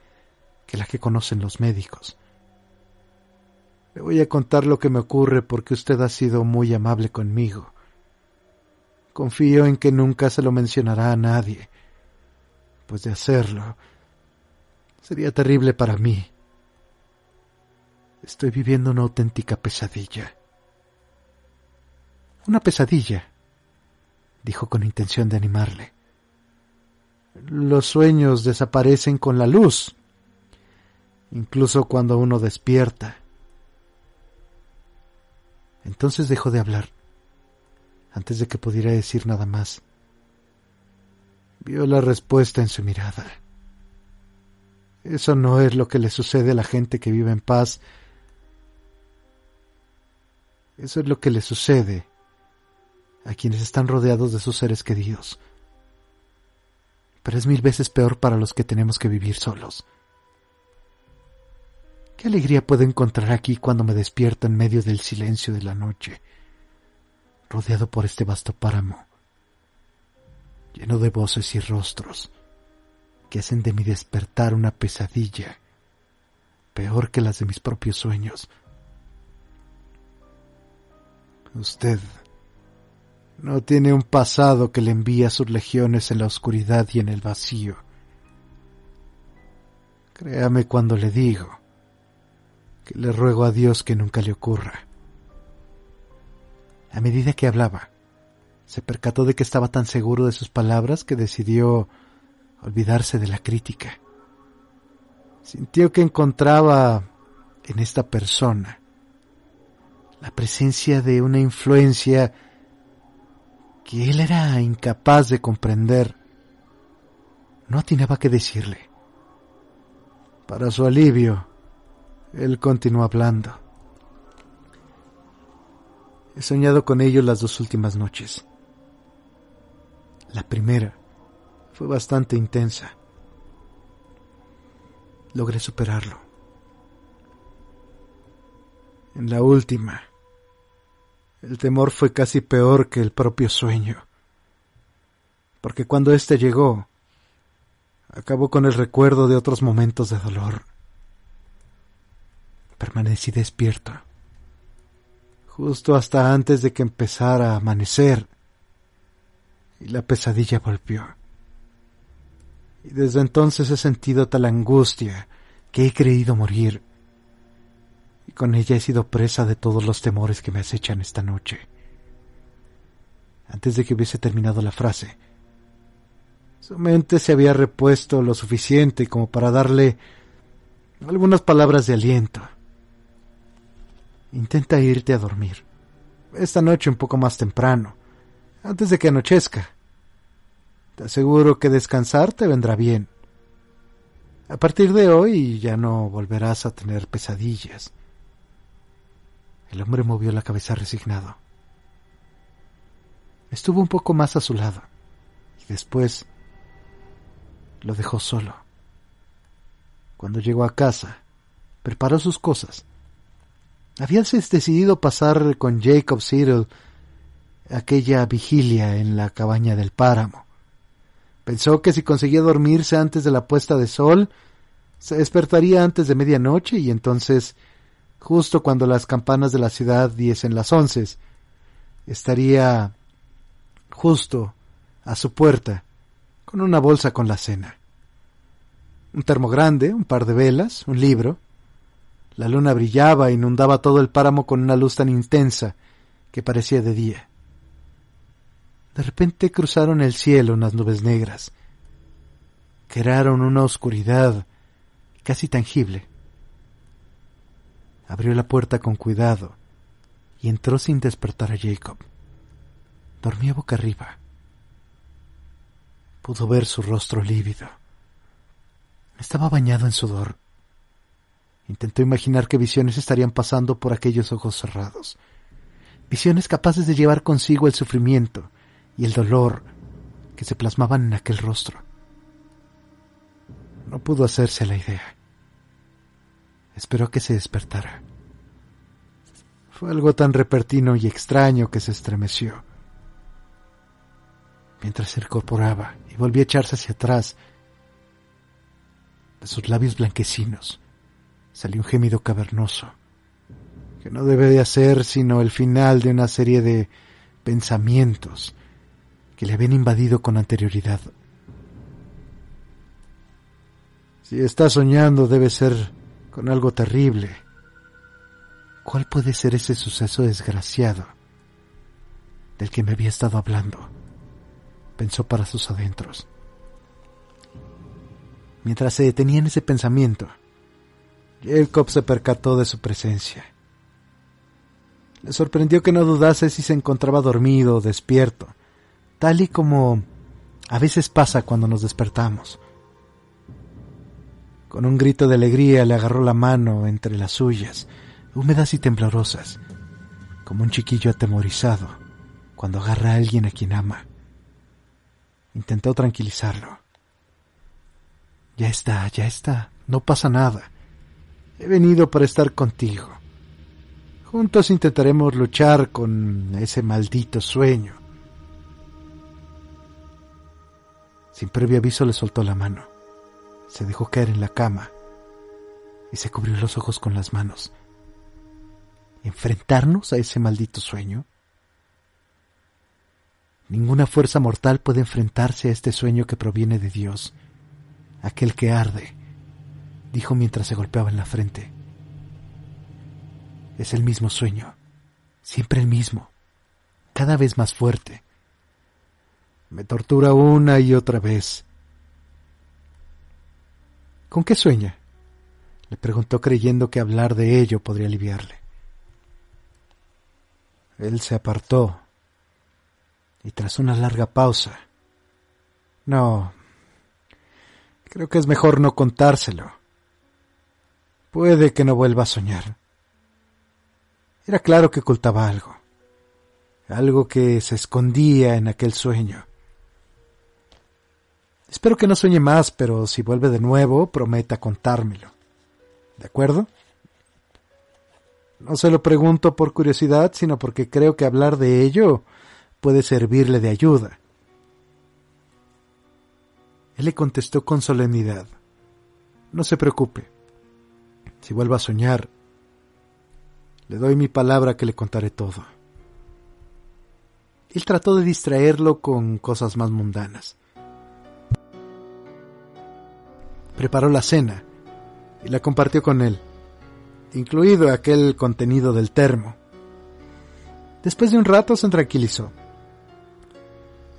que la que conocen los médicos. Le voy a contar lo que me ocurre porque usted ha sido muy amable conmigo. Confío en que nunca se lo mencionará a nadie, pues de hacerlo sería terrible para mí. Estoy viviendo una auténtica pesadilla. Una pesadilla dijo con intención de animarle. Los sueños desaparecen con la luz. incluso cuando uno despierta. Entonces dejó de hablar, antes de que pudiera decir nada más. Vio la respuesta en su mirada. Eso no es lo que le sucede a la gente que vive en paz. Eso es lo que le sucede a quienes están rodeados de sus seres queridos. Pero es mil veces peor para los que tenemos que vivir solos. ¿Qué alegría puedo encontrar aquí cuando me despierto en medio del silencio de la noche, rodeado por este vasto páramo, lleno de voces y rostros que hacen de mi despertar una pesadilla, peor que las de mis propios sueños? Usted no tiene un pasado que le envía sus legiones en la oscuridad y en el vacío. Créame cuando le digo que le ruego a Dios que nunca le ocurra. A medida que hablaba, se percató de que estaba tan seguro de sus palabras que decidió olvidarse de la crítica. Sintió que encontraba en esta persona la presencia de una influencia que él era incapaz de comprender. No atinaba qué decirle. Para su alivio, él continuó hablando. He soñado con ellos las dos últimas noches. La primera fue bastante intensa. Logré superarlo. En la última, el temor fue casi peor que el propio sueño, porque cuando éste llegó, acabó con el recuerdo de otros momentos de dolor. Permanecí despierto, justo hasta antes de que empezara a amanecer, y la pesadilla volvió. Y desde entonces he sentido tal angustia que he creído morir con ella he sido presa de todos los temores que me acechan esta noche. Antes de que hubiese terminado la frase, su mente se había repuesto lo suficiente como para darle algunas palabras de aliento. Intenta irte a dormir. Esta noche un poco más temprano, antes de que anochezca. Te aseguro que descansar te vendrá bien. A partir de hoy ya no volverás a tener pesadillas. El hombre movió la cabeza resignado. Estuvo un poco más a su lado y después lo dejó solo. Cuando llegó a casa, preparó sus cosas. Había decidido pasar con Jacob Cyril aquella vigilia en la cabaña del páramo. Pensó que si conseguía dormirse antes de la puesta de sol, se despertaría antes de medianoche y entonces justo cuando las campanas de la ciudad diesen las once. Estaría justo a su puerta, con una bolsa con la cena. Un termo grande, un par de velas, un libro. La luna brillaba e inundaba todo el páramo con una luz tan intensa que parecía de día. De repente cruzaron el cielo unas nubes negras. Crearon una oscuridad casi tangible abrió la puerta con cuidado y entró sin despertar a Jacob. Dormía boca arriba. Pudo ver su rostro lívido. Estaba bañado en sudor. Intentó imaginar qué visiones estarían pasando por aquellos ojos cerrados. Visiones capaces de llevar consigo el sufrimiento y el dolor que se plasmaban en aquel rostro. No pudo hacerse la idea. Esperó que se despertara. Fue algo tan repentino y extraño que se estremeció. Mientras se incorporaba y volvía a echarse hacia atrás, de sus labios blanquecinos salió un gemido cavernoso, que no debe de ser sino el final de una serie de pensamientos que le habían invadido con anterioridad. Si está soñando debe ser con algo terrible. ¿Cuál puede ser ese suceso desgraciado del que me había estado hablando? Pensó para sus adentros. Mientras se detenía en ese pensamiento, Jacob se percató de su presencia. Le sorprendió que no dudase si se encontraba dormido o despierto, tal y como a veces pasa cuando nos despertamos. Con un grito de alegría le agarró la mano entre las suyas, húmedas y temblorosas, como un chiquillo atemorizado cuando agarra a alguien a quien ama. Intentó tranquilizarlo. Ya está, ya está, no pasa nada. He venido para estar contigo. Juntos intentaremos luchar con ese maldito sueño. Sin previo aviso le soltó la mano. Se dejó caer en la cama y se cubrió los ojos con las manos. ¿Enfrentarnos a ese maldito sueño? Ninguna fuerza mortal puede enfrentarse a este sueño que proviene de Dios, aquel que arde, dijo mientras se golpeaba en la frente. Es el mismo sueño, siempre el mismo, cada vez más fuerte. Me tortura una y otra vez. ¿Con qué sueña? Le preguntó creyendo que hablar de ello podría aliviarle. Él se apartó y tras una larga pausa. No, creo que es mejor no contárselo. Puede que no vuelva a soñar. Era claro que ocultaba algo, algo que se escondía en aquel sueño. Espero que no sueñe más, pero si vuelve de nuevo, prometa contármelo. ¿De acuerdo? No se lo pregunto por curiosidad, sino porque creo que hablar de ello puede servirle de ayuda. Él le contestó con solemnidad. No se preocupe. Si vuelvo a soñar, le doy mi palabra que le contaré todo. Él trató de distraerlo con cosas más mundanas. Preparó la cena y la compartió con él, incluido aquel contenido del termo. Después de un rato se tranquilizó.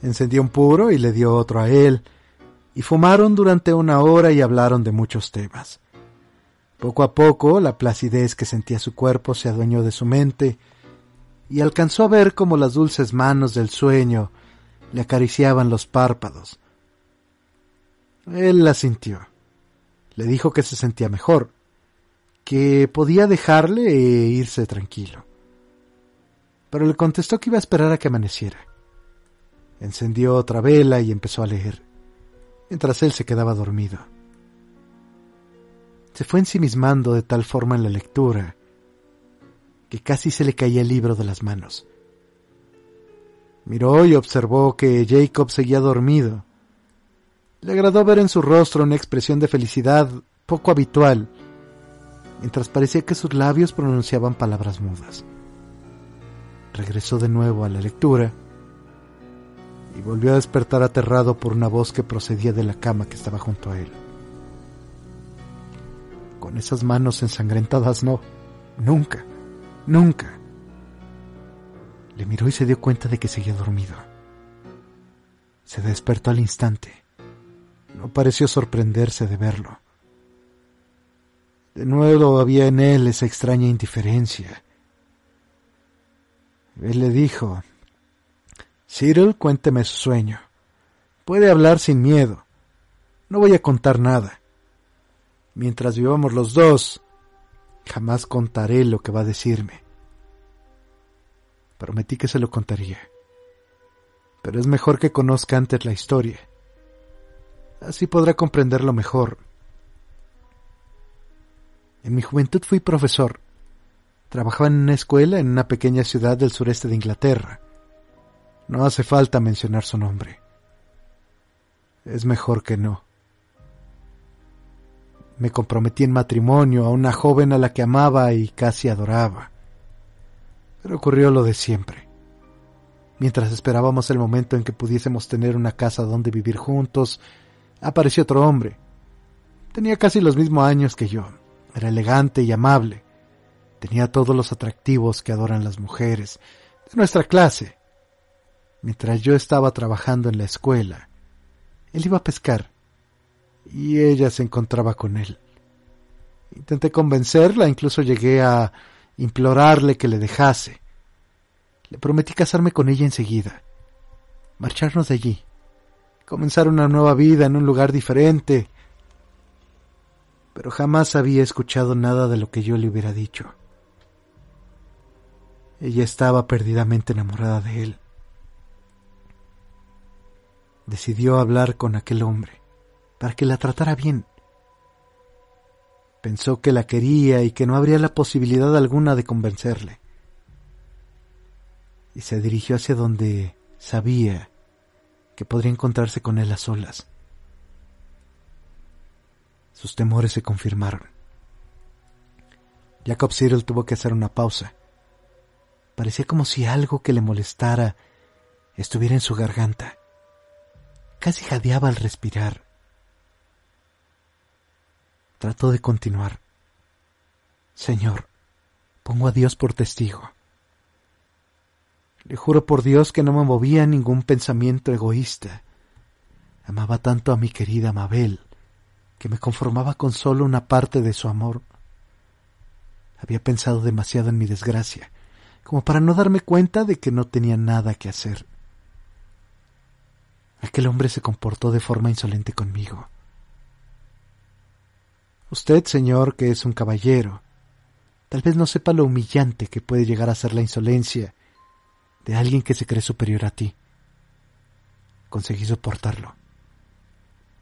Encendió un puro y le dio otro a él, y fumaron durante una hora y hablaron de muchos temas. Poco a poco la placidez que sentía su cuerpo se adueñó de su mente, y alcanzó a ver cómo las dulces manos del sueño le acariciaban los párpados. Él la sintió. Le dijo que se sentía mejor, que podía dejarle e irse tranquilo. Pero le contestó que iba a esperar a que amaneciera. Encendió otra vela y empezó a leer, mientras él se quedaba dormido. Se fue ensimismando de tal forma en la lectura que casi se le caía el libro de las manos. Miró y observó que Jacob seguía dormido. Le agradó ver en su rostro una expresión de felicidad poco habitual, mientras parecía que sus labios pronunciaban palabras mudas. Regresó de nuevo a la lectura y volvió a despertar aterrado por una voz que procedía de la cama que estaba junto a él. Con esas manos ensangrentadas no, nunca, nunca. Le miró y se dio cuenta de que seguía dormido. Se despertó al instante. No pareció sorprenderse de verlo. De nuevo había en él esa extraña indiferencia. Él le dijo, Cyril, cuénteme su sueño. Puede hablar sin miedo. No voy a contar nada. Mientras vivamos los dos, jamás contaré lo que va a decirme. Prometí que se lo contaría. Pero es mejor que conozca antes la historia. Así podrá comprenderlo mejor. En mi juventud fui profesor. Trabajaba en una escuela en una pequeña ciudad del sureste de Inglaterra. No hace falta mencionar su nombre. Es mejor que no. Me comprometí en matrimonio a una joven a la que amaba y casi adoraba. Pero ocurrió lo de siempre. Mientras esperábamos el momento en que pudiésemos tener una casa donde vivir juntos, apareció otro hombre. Tenía casi los mismos años que yo. Era elegante y amable. Tenía todos los atractivos que adoran las mujeres, de nuestra clase. Mientras yo estaba trabajando en la escuela, él iba a pescar y ella se encontraba con él. Intenté convencerla, incluso llegué a implorarle que le dejase. Le prometí casarme con ella enseguida, marcharnos de allí, comenzar una nueva vida en un lugar diferente. Pero jamás había escuchado nada de lo que yo le hubiera dicho. Ella estaba perdidamente enamorada de él. Decidió hablar con aquel hombre para que la tratara bien. Pensó que la quería y que no habría la posibilidad alguna de convencerle. Y se dirigió hacia donde sabía que podría encontrarse con él a solas. Sus temores se confirmaron. Jacob Cyril tuvo que hacer una pausa. Parecía como si algo que le molestara estuviera en su garganta. Casi jadeaba al respirar. Trató de continuar. Señor, pongo a Dios por testigo. Le juro por Dios que no me movía ningún pensamiento egoísta. Amaba tanto a mi querida Mabel que me conformaba con solo una parte de su amor. Había pensado demasiado en mi desgracia, como para no darme cuenta de que no tenía nada que hacer. Aquel hombre se comportó de forma insolente conmigo. Usted, señor, que es un caballero, tal vez no sepa lo humillante que puede llegar a ser la insolencia de alguien que se cree superior a ti. Conseguí soportarlo.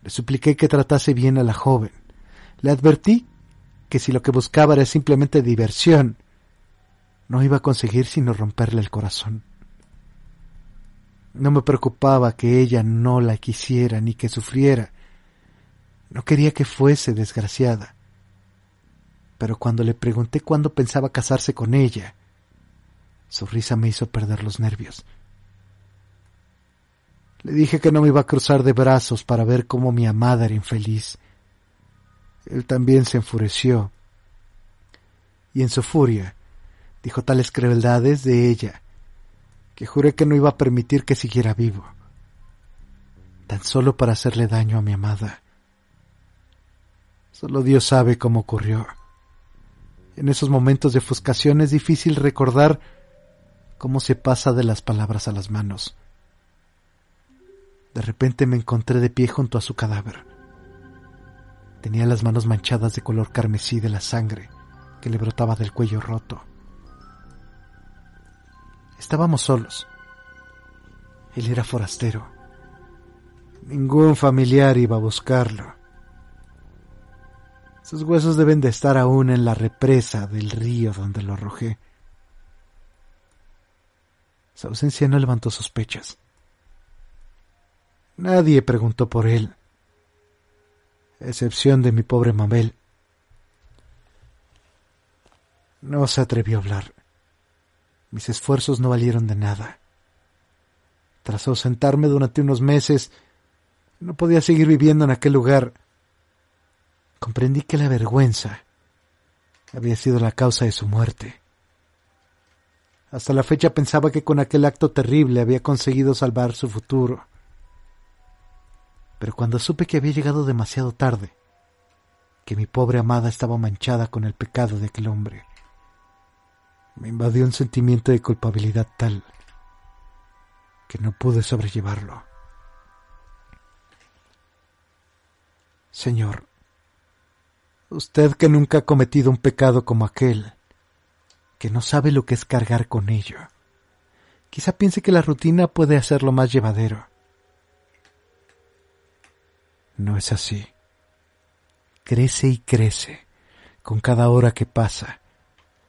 Le supliqué que tratase bien a la joven. Le advertí que si lo que buscaba era simplemente diversión, no iba a conseguir sino romperle el corazón. No me preocupaba que ella no la quisiera ni que sufriera, no quería que fuese desgraciada. Pero cuando le pregunté cuándo pensaba casarse con ella, su risa me hizo perder los nervios. Le dije que no me iba a cruzar de brazos para ver cómo mi amada era infeliz. Él también se enfureció. Y en su furia dijo tales crueldades de ella que juré que no iba a permitir que siguiera vivo, tan solo para hacerle daño a mi amada. Solo Dios sabe cómo ocurrió. En esos momentos de ofuscación es difícil recordar cómo se pasa de las palabras a las manos. De repente me encontré de pie junto a su cadáver. Tenía las manos manchadas de color carmesí de la sangre que le brotaba del cuello roto. Estábamos solos. Él era forastero. Ningún familiar iba a buscarlo. Sus huesos deben de estar aún en la represa del río donde lo arrojé. Su ausencia no levantó sospechas. Nadie preguntó por él, excepción de mi pobre Mabel. No se atrevió a hablar. Mis esfuerzos no valieron de nada. Tras ausentarme durante unos meses, no podía seguir viviendo en aquel lugar comprendí que la vergüenza había sido la causa de su muerte. Hasta la fecha pensaba que con aquel acto terrible había conseguido salvar su futuro. Pero cuando supe que había llegado demasiado tarde, que mi pobre amada estaba manchada con el pecado de aquel hombre, me invadió un sentimiento de culpabilidad tal que no pude sobrellevarlo. Señor, Usted que nunca ha cometido un pecado como aquel, que no sabe lo que es cargar con ello. Quizá piense que la rutina puede hacerlo más llevadero. No es así. Crece y crece con cada hora que pasa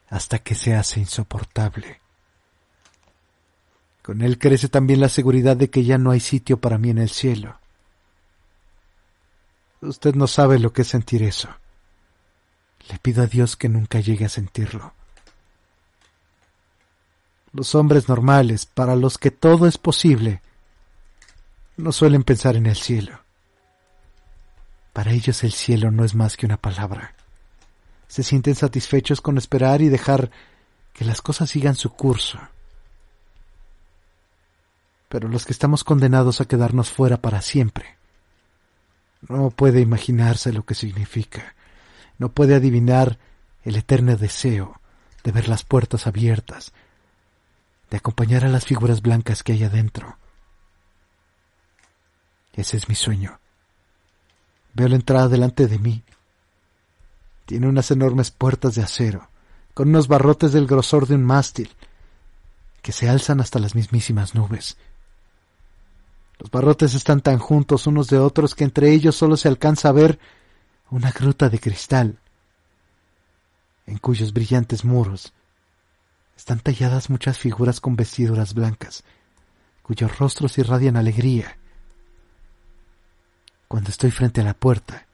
hasta que se hace insoportable. Con él crece también la seguridad de que ya no hay sitio para mí en el cielo. Usted no sabe lo que es sentir eso. Le pido a Dios que nunca llegue a sentirlo. Los hombres normales, para los que todo es posible, no suelen pensar en el cielo. Para ellos el cielo no es más que una palabra. Se sienten satisfechos con esperar y dejar que las cosas sigan su curso. Pero los que estamos condenados a quedarnos fuera para siempre, no puede imaginarse lo que significa no puede adivinar el eterno deseo de ver las puertas abiertas, de acompañar a las figuras blancas que hay adentro. Ese es mi sueño. Veo la entrada delante de mí. Tiene unas enormes puertas de acero, con unos barrotes del grosor de un mástil, que se alzan hasta las mismísimas nubes. Los barrotes están tan juntos unos de otros que entre ellos solo se alcanza a ver una gruta de cristal, en cuyos brillantes muros están talladas muchas figuras con vestiduras blancas, cuyos rostros irradian alegría. Cuando estoy frente a la puerta,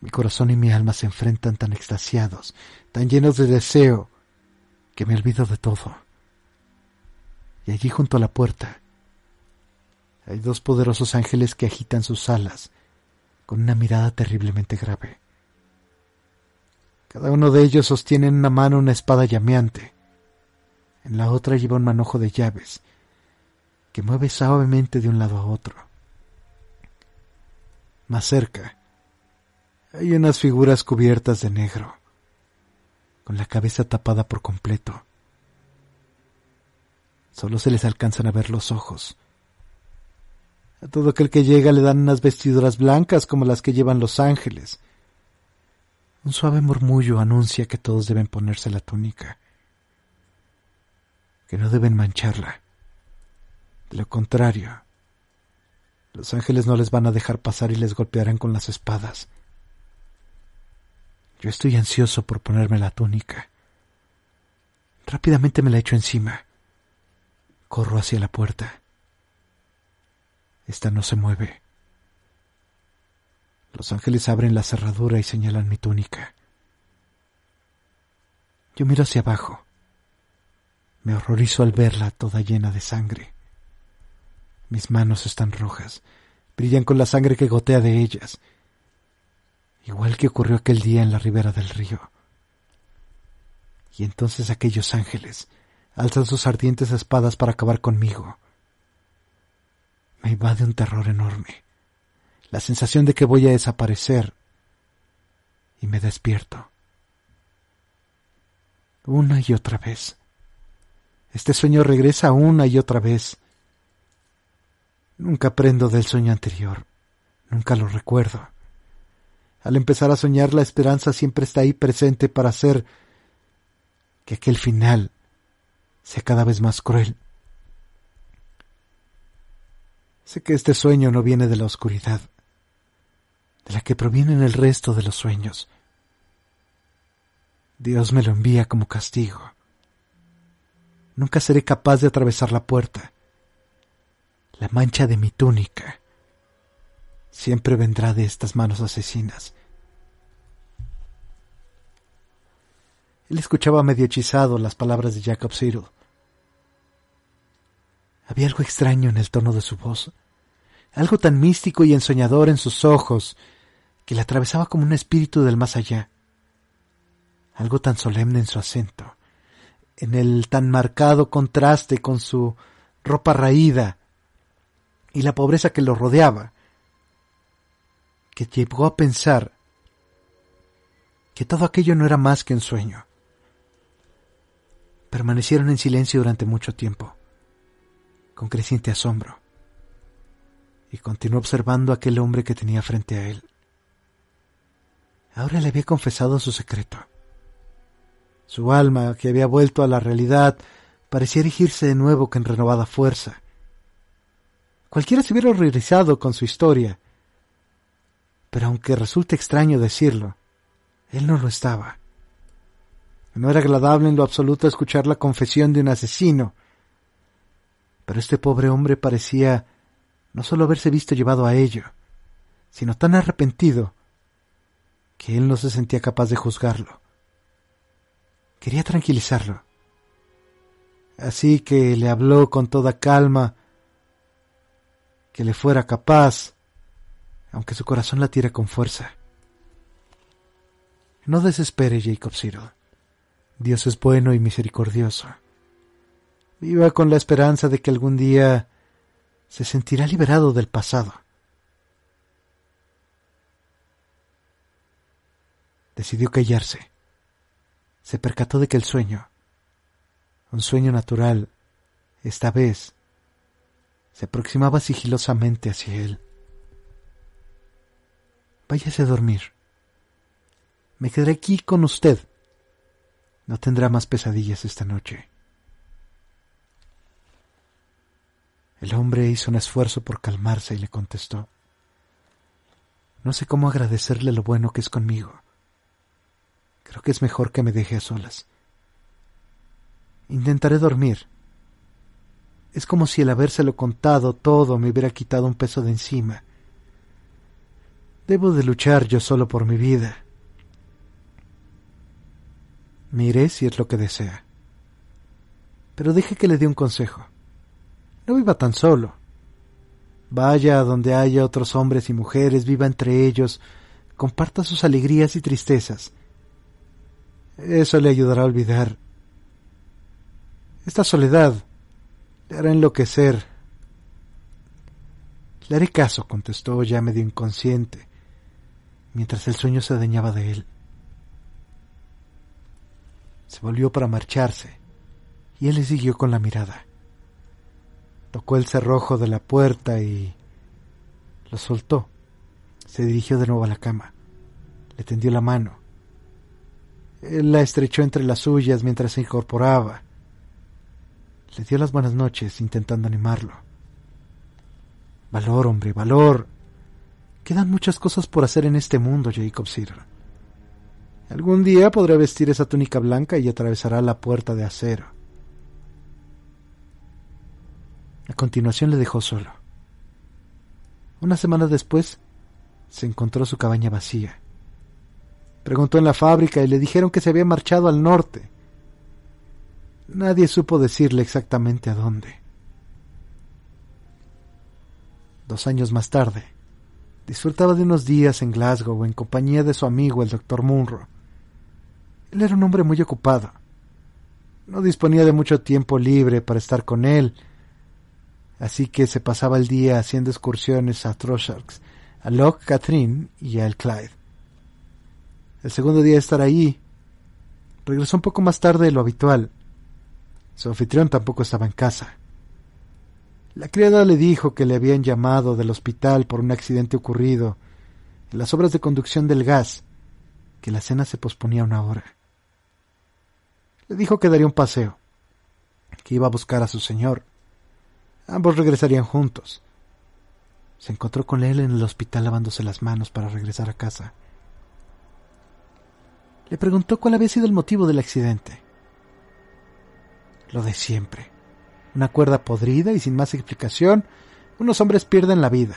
mi corazón y mi alma se enfrentan tan extasiados, tan llenos de deseo, que me olvido de todo. Y allí junto a la puerta hay dos poderosos ángeles que agitan sus alas con una mirada terriblemente grave. Cada uno de ellos sostiene en una mano una espada llameante. En la otra lleva un manojo de llaves que mueve suavemente de un lado a otro. Más cerca hay unas figuras cubiertas de negro, con la cabeza tapada por completo. Solo se les alcanzan a ver los ojos. A todo aquel que llega le dan unas vestiduras blancas como las que llevan los ángeles. Un suave murmullo anuncia que todos deben ponerse la túnica, que no deben mancharla. De lo contrario, los ángeles no les van a dejar pasar y les golpearán con las espadas. Yo estoy ansioso por ponerme la túnica. Rápidamente me la echo encima. Corro hacia la puerta. Esta no se mueve. Los ángeles abren la cerradura y señalan mi túnica. Yo miro hacia abajo. Me horrorizo al verla toda llena de sangre. Mis manos están rojas, brillan con la sangre que gotea de ellas, igual que ocurrió aquel día en la ribera del río. Y entonces aquellos ángeles alzan sus ardientes espadas para acabar conmigo. Me invade un terror enorme la sensación de que voy a desaparecer y me despierto. Una y otra vez. Este sueño regresa una y otra vez. Nunca aprendo del sueño anterior, nunca lo recuerdo. Al empezar a soñar la esperanza siempre está ahí presente para hacer que aquel final sea cada vez más cruel. Sé que este sueño no viene de la oscuridad, de la que provienen el resto de los sueños. Dios me lo envía como castigo. Nunca seré capaz de atravesar la puerta. La mancha de mi túnica siempre vendrá de estas manos asesinas. Él escuchaba medio hechizado las palabras de Jacob Cyril. Había algo extraño en el tono de su voz, algo tan místico y ensoñador en sus ojos que le atravesaba como un espíritu del más allá. Algo tan solemne en su acento, en el tan marcado contraste con su ropa raída y la pobreza que lo rodeaba, que llegó a pensar que todo aquello no era más que un sueño. Permanecieron en silencio durante mucho tiempo, con creciente asombro, y continuó observando a aquel hombre que tenía frente a él. Ahora le había confesado su secreto. Su alma, que había vuelto a la realidad, parecía erigirse de nuevo con renovada fuerza. Cualquiera se hubiera horrorizado con su historia, pero aunque resulte extraño decirlo, él no lo estaba. No era agradable en lo absoluto escuchar la confesión de un asesino, pero este pobre hombre parecía no solo haberse visto llevado a ello, sino tan arrepentido que él no se sentía capaz de juzgarlo. Quería tranquilizarlo. Así que le habló con toda calma que le fuera capaz, aunque su corazón latiera con fuerza. No desespere, Jacob Cyril. Dios es bueno y misericordioso. Viva con la esperanza de que algún día se sentirá liberado del pasado. Decidió callarse. Se percató de que el sueño, un sueño natural, esta vez, se aproximaba sigilosamente hacia él. Váyase a dormir. Me quedaré aquí con usted. No tendrá más pesadillas esta noche. El hombre hizo un esfuerzo por calmarse y le contestó. No sé cómo agradecerle lo bueno que es conmigo. Creo que es mejor que me deje a solas. Intentaré dormir. Es como si el habérselo contado todo me hubiera quitado un peso de encima. Debo de luchar yo solo por mi vida. Miré si es lo que desea. Pero deje que le dé un consejo. No viva tan solo. Vaya a donde haya otros hombres y mujeres, viva entre ellos, comparta sus alegrías y tristezas. Eso le ayudará a olvidar. Esta soledad le hará enloquecer. Le haré caso, contestó ya medio inconsciente, mientras el sueño se adueñaba de él. Se volvió para marcharse, y él le siguió con la mirada. Tocó el cerrojo de la puerta y lo soltó. Se dirigió de nuevo a la cama. Le tendió la mano. La estrechó entre las suyas mientras se incorporaba. Le dio las buenas noches intentando animarlo. Valor, hombre, valor. Quedan muchas cosas por hacer en este mundo, Jacob Sir. Algún día podrá vestir esa túnica blanca y atravesará la puerta de acero. A continuación le dejó solo. Unas semanas después se encontró su cabaña vacía. Preguntó en la fábrica y le dijeron que se había marchado al norte. Nadie supo decirle exactamente a dónde. Dos años más tarde, disfrutaba de unos días en Glasgow en compañía de su amigo el doctor Munro. Él era un hombre muy ocupado. No disponía de mucho tiempo libre para estar con él, así que se pasaba el día haciendo excursiones a Trossachs, a Loch Katrine y al Clyde. El segundo día de estar allí, regresó un poco más tarde de lo habitual. Su anfitrión tampoco estaba en casa. La criada le dijo que le habían llamado del hospital por un accidente ocurrido en las obras de conducción del gas, que la cena se posponía una hora. Le dijo que daría un paseo, que iba a buscar a su señor. Ambos regresarían juntos. Se encontró con él en el hospital lavándose las manos para regresar a casa. Le preguntó cuál había sido el motivo del accidente. Lo de siempre. Una cuerda podrida y sin más explicación, unos hombres pierden la vida.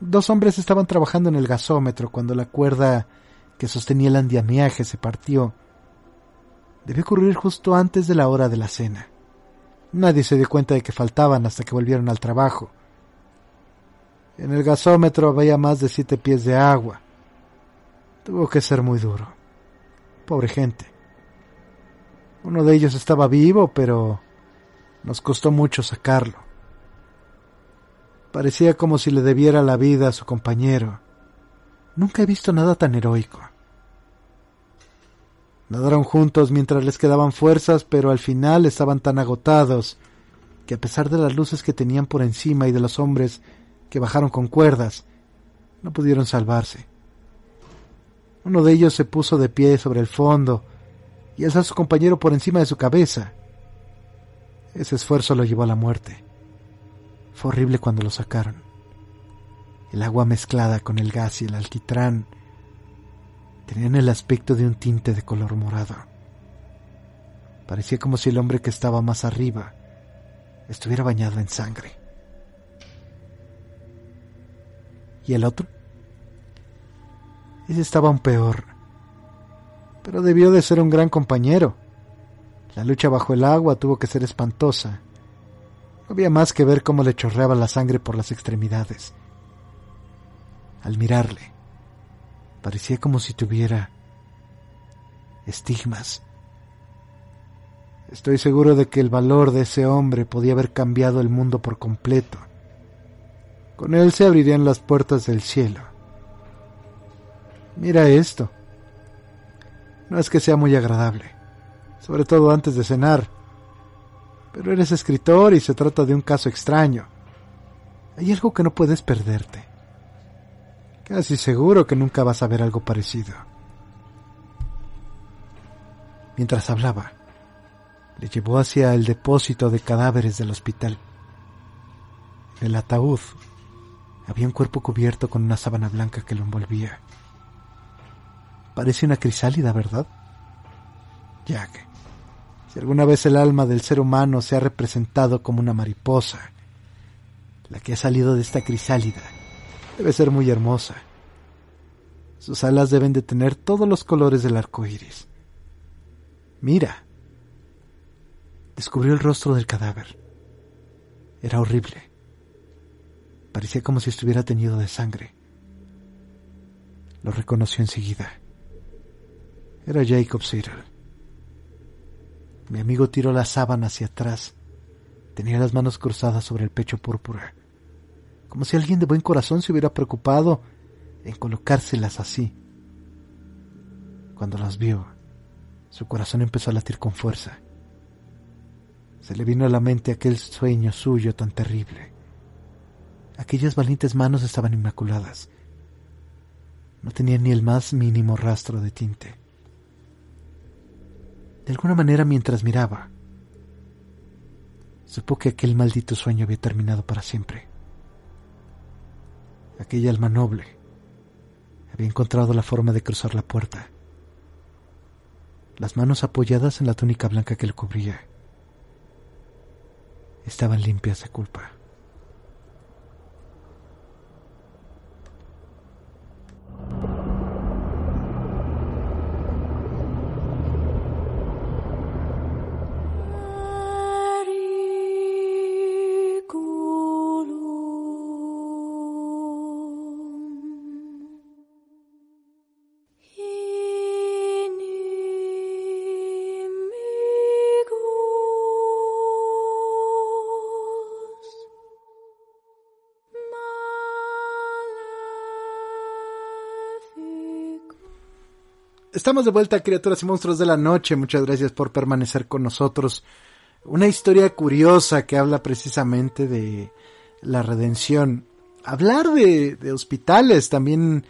Dos hombres estaban trabajando en el gasómetro cuando la cuerda que sostenía el andamiaje se partió. Debió ocurrir justo antes de la hora de la cena. Nadie se dio cuenta de que faltaban hasta que volvieron al trabajo. En el gasómetro había más de siete pies de agua. Tuvo que ser muy duro. Pobre gente. Uno de ellos estaba vivo, pero nos costó mucho sacarlo. Parecía como si le debiera la vida a su compañero. Nunca he visto nada tan heroico. Nadaron juntos mientras les quedaban fuerzas, pero al final estaban tan agotados que a pesar de las luces que tenían por encima y de los hombres que bajaron con cuerdas, no pudieron salvarse. Uno de ellos se puso de pie sobre el fondo y alzó a su compañero por encima de su cabeza. Ese esfuerzo lo llevó a la muerte. Fue horrible cuando lo sacaron. El agua mezclada con el gas y el alquitrán tenían el aspecto de un tinte de color morado. Parecía como si el hombre que estaba más arriba estuviera bañado en sangre. ¿Y el otro? Ese estaba aún peor, pero debió de ser un gran compañero. La lucha bajo el agua tuvo que ser espantosa. No había más que ver cómo le chorreaba la sangre por las extremidades. Al mirarle, Parecía como si tuviera estigmas. Estoy seguro de que el valor de ese hombre podía haber cambiado el mundo por completo. Con él se abrirían las puertas del cielo. Mira esto, No es que sea muy agradable, sobre todo antes de cenar. Pero eres escritor y se trata de un caso extraño. Hay algo que no puedes perderte. Casi seguro que nunca vas a ver algo parecido. Mientras hablaba, le llevó hacia el depósito de cadáveres del hospital. En el ataúd había un cuerpo cubierto con una sábana blanca que lo envolvía. Parece una crisálida, ¿verdad? Jack, si alguna vez el alma del ser humano se ha representado como una mariposa, la que ha salido de esta crisálida debe ser muy hermosa. Sus alas deben de tener todos los colores del arco iris. Mira. Descubrió el rostro del cadáver. Era horrible. Parecía como si estuviera teñido de sangre. Lo reconoció enseguida. Era Jacob Cyril. Mi amigo tiró la sábana hacia atrás. Tenía las manos cruzadas sobre el pecho púrpura, como si alguien de buen corazón se hubiera preocupado en colocárselas así. Cuando las vio, su corazón empezó a latir con fuerza. Se le vino a la mente aquel sueño suyo tan terrible. Aquellas valientes manos estaban inmaculadas. No tenían ni el más mínimo rastro de tinte. De alguna manera mientras miraba, supo que aquel maldito sueño había terminado para siempre. Aquella alma noble había encontrado la forma de cruzar la puerta, las manos apoyadas en la túnica blanca que le cubría. Estaban limpias de culpa. Estamos de vuelta, criaturas y monstruos de la noche. Muchas gracias por permanecer con nosotros. Una historia curiosa que habla precisamente de la redención. Hablar de, hospitales también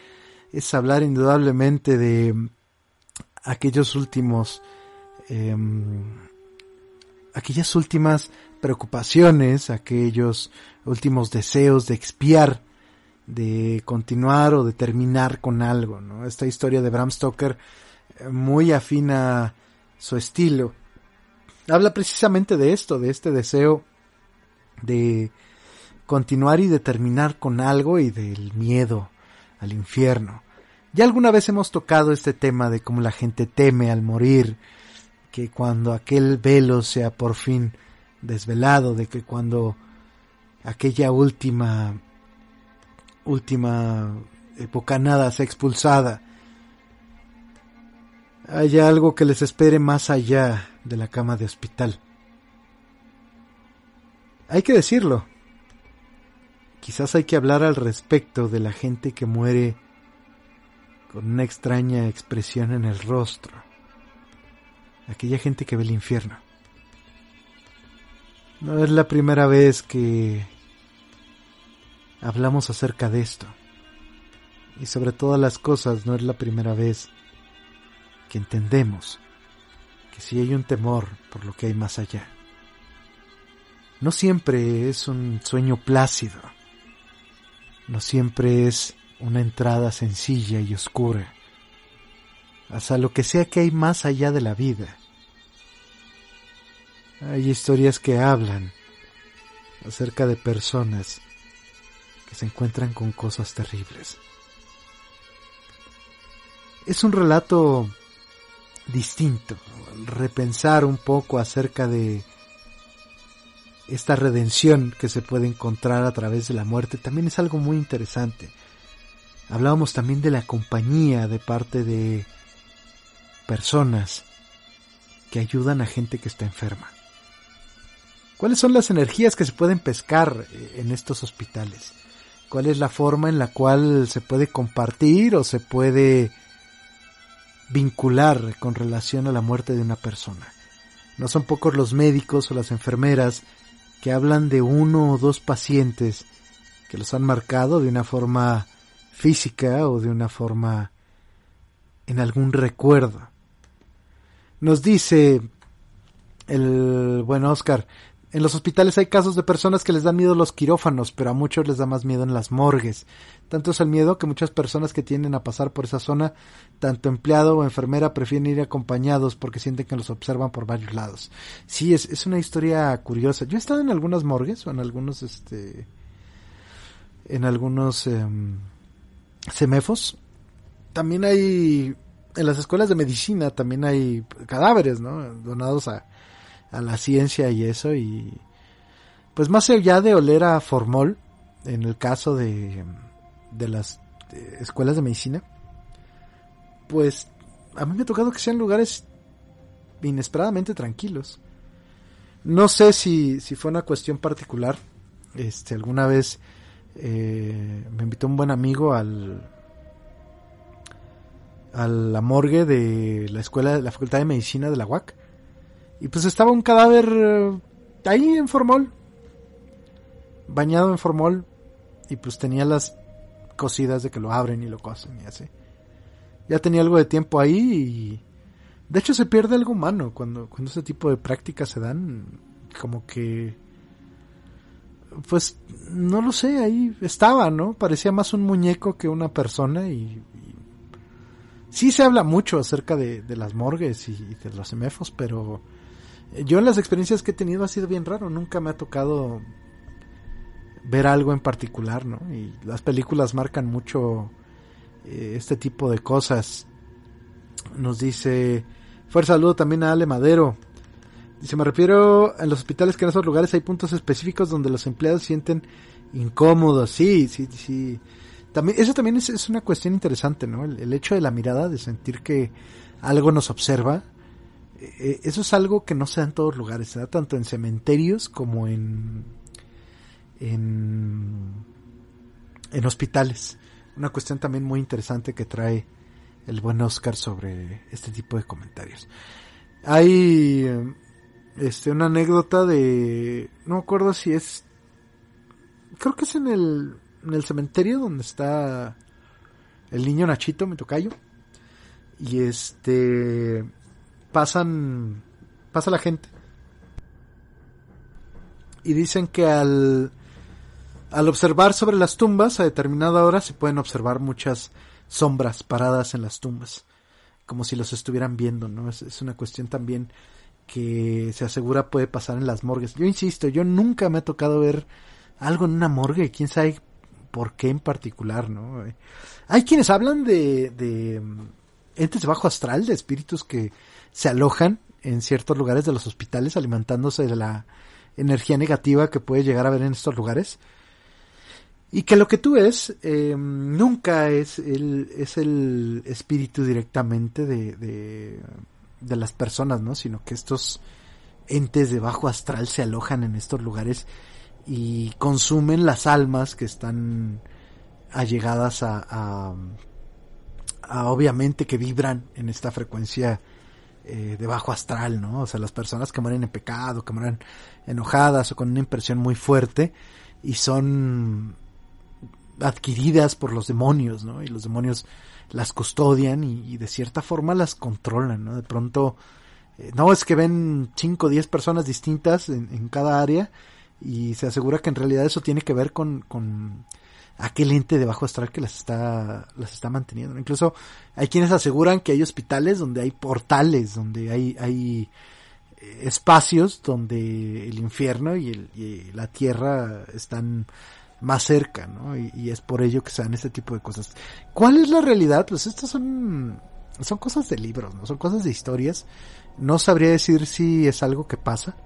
es hablar indudablemente de aquellos últimos, em, aquellas últimas preocupaciones, aquellos últimos deseos de expiar de continuar o de terminar con algo, ¿no? Esta historia de Bram Stoker eh, muy afina su estilo. Habla precisamente de esto, de este deseo de continuar y de terminar con algo y del miedo al infierno. Ya alguna vez hemos tocado este tema de cómo la gente teme al morir, que cuando aquel velo sea por fin desvelado, de que cuando aquella última última nada sea expulsada, haya algo que les espere más allá de la cama de hospital. Hay que decirlo. Quizás hay que hablar al respecto de la gente que muere con una extraña expresión en el rostro. Aquella gente que ve el infierno. No es la primera vez que hablamos acerca de esto. Y sobre todas las cosas no es la primera vez que entendemos que si hay un temor por lo que hay más allá. No siempre es un sueño plácido, no siempre es una entrada sencilla y oscura, hasta lo que sea que hay más allá de la vida. Hay historias que hablan acerca de personas que se encuentran con cosas terribles. Es un relato distinto, repensar un poco acerca de esta redención que se puede encontrar a través de la muerte también es algo muy interesante. Hablábamos también de la compañía de parte de personas que ayudan a gente que está enferma. ¿Cuáles son las energías que se pueden pescar eh, en estos hospitales? Cuál es la forma en la cual se puede compartir o se puede vincular con relación a la muerte de una persona. No son pocos los médicos o las enfermeras que hablan de uno o dos pacientes que los han marcado de una forma física o de una forma en algún recuerdo. Nos dice el buen Oscar, en los hospitales hay casos de personas que les dan miedo los quirófanos, pero a muchos les da más miedo en las morgues. Tanto es el miedo que muchas personas que tienden a pasar por esa zona, tanto empleado o enfermera, prefieren ir acompañados porque sienten que los observan por varios lados. Sí, es, es una historia curiosa. Yo he estado en algunas morgues o en algunos, este, en algunos em, semefos. También hay, en las escuelas de medicina también hay cadáveres, ¿no? Donados a, a la ciencia y eso y pues más allá de oler a formol en el caso de de las escuelas de medicina pues a mí me ha tocado que sean lugares inesperadamente tranquilos. No sé si, si fue una cuestión particular este alguna vez eh, me invitó un buen amigo al a la morgue de la escuela de la facultad de medicina de la UAC y pues estaba un cadáver eh, ahí en formol. Bañado en formol. Y pues tenía las cosidas de que lo abren y lo cosen y así. Ya tenía algo de tiempo ahí y... De hecho se pierde algo humano cuando, cuando ese tipo de prácticas se dan. Como que... Pues no lo sé, ahí estaba, ¿no? Parecía más un muñeco que una persona y... Sí se habla mucho acerca de, las morgues y, y de los semefos, pero yo en las experiencias que he tenido ha sido bien raro, nunca me ha tocado ver algo en particular, ¿no? Y las películas marcan mucho eh, este tipo de cosas. Nos dice, fuerza saludo también a Ale Madero. Dice, me refiero en los hospitales que en esos lugares hay puntos específicos donde los empleados sienten incómodos. Sí, sí, sí. También, eso también es, una cuestión interesante, ¿no? el, hecho de la mirada, de sentir que algo nos observa, eh, eso es algo que no se da en todos lugares, se da tanto en cementerios como en, en, en hospitales. Una cuestión también muy interesante que trae el buen Oscar sobre este tipo de comentarios. Hay este una anécdota de no me acuerdo si es creo que es en el en el cementerio donde está el niño Nachito, mi tocayo. Y este pasan, pasa la gente. Y dicen que al, al observar sobre las tumbas a determinada hora se pueden observar muchas sombras paradas en las tumbas, como si los estuvieran viendo, ¿no? Es, una cuestión también que se asegura puede pasar en las morgues. Yo insisto, yo nunca me ha tocado ver algo en una morgue, quién sabe por qué en particular, ¿no? Hay quienes hablan de, de mm, entes bajo astral, de espíritus que se alojan en ciertos lugares de los hospitales alimentándose de la energía negativa que puede llegar a haber en estos lugares. Y que lo que tú ves eh, nunca es el, es el espíritu directamente de, de, las personas, ¿no? Sino que estos entes de bajo astral se alojan en estos lugares y consumen las almas que están allegadas a, a, a obviamente que vibran en esta frecuencia eh, de bajo astral, ¿no? O sea, las personas que mueren en pecado, que mueren enojadas o con una impresión muy fuerte y son adquiridas por los demonios, ¿no? Y los demonios las custodian y, de cierta forma las controlan, ¿no? De pronto, eh, no es que ven 5 o 10 personas distintas en, en, cada área y se asegura que en realidad eso tiene que ver con, con aquel ente de bajo astral que las está, las está manteniendo. Incluso hay quienes aseguran que hay hospitales donde hay portales, donde hay, hay eh, espacios donde el infierno y, el, la tierra están más cerca, ¿no? Y, y, es por ello que se dan este tipo de cosas. ¿Cuál es la realidad? Pues estas son, son cosas de libros, ¿no? Son cosas de historias. No sabría decir si es algo que pasa.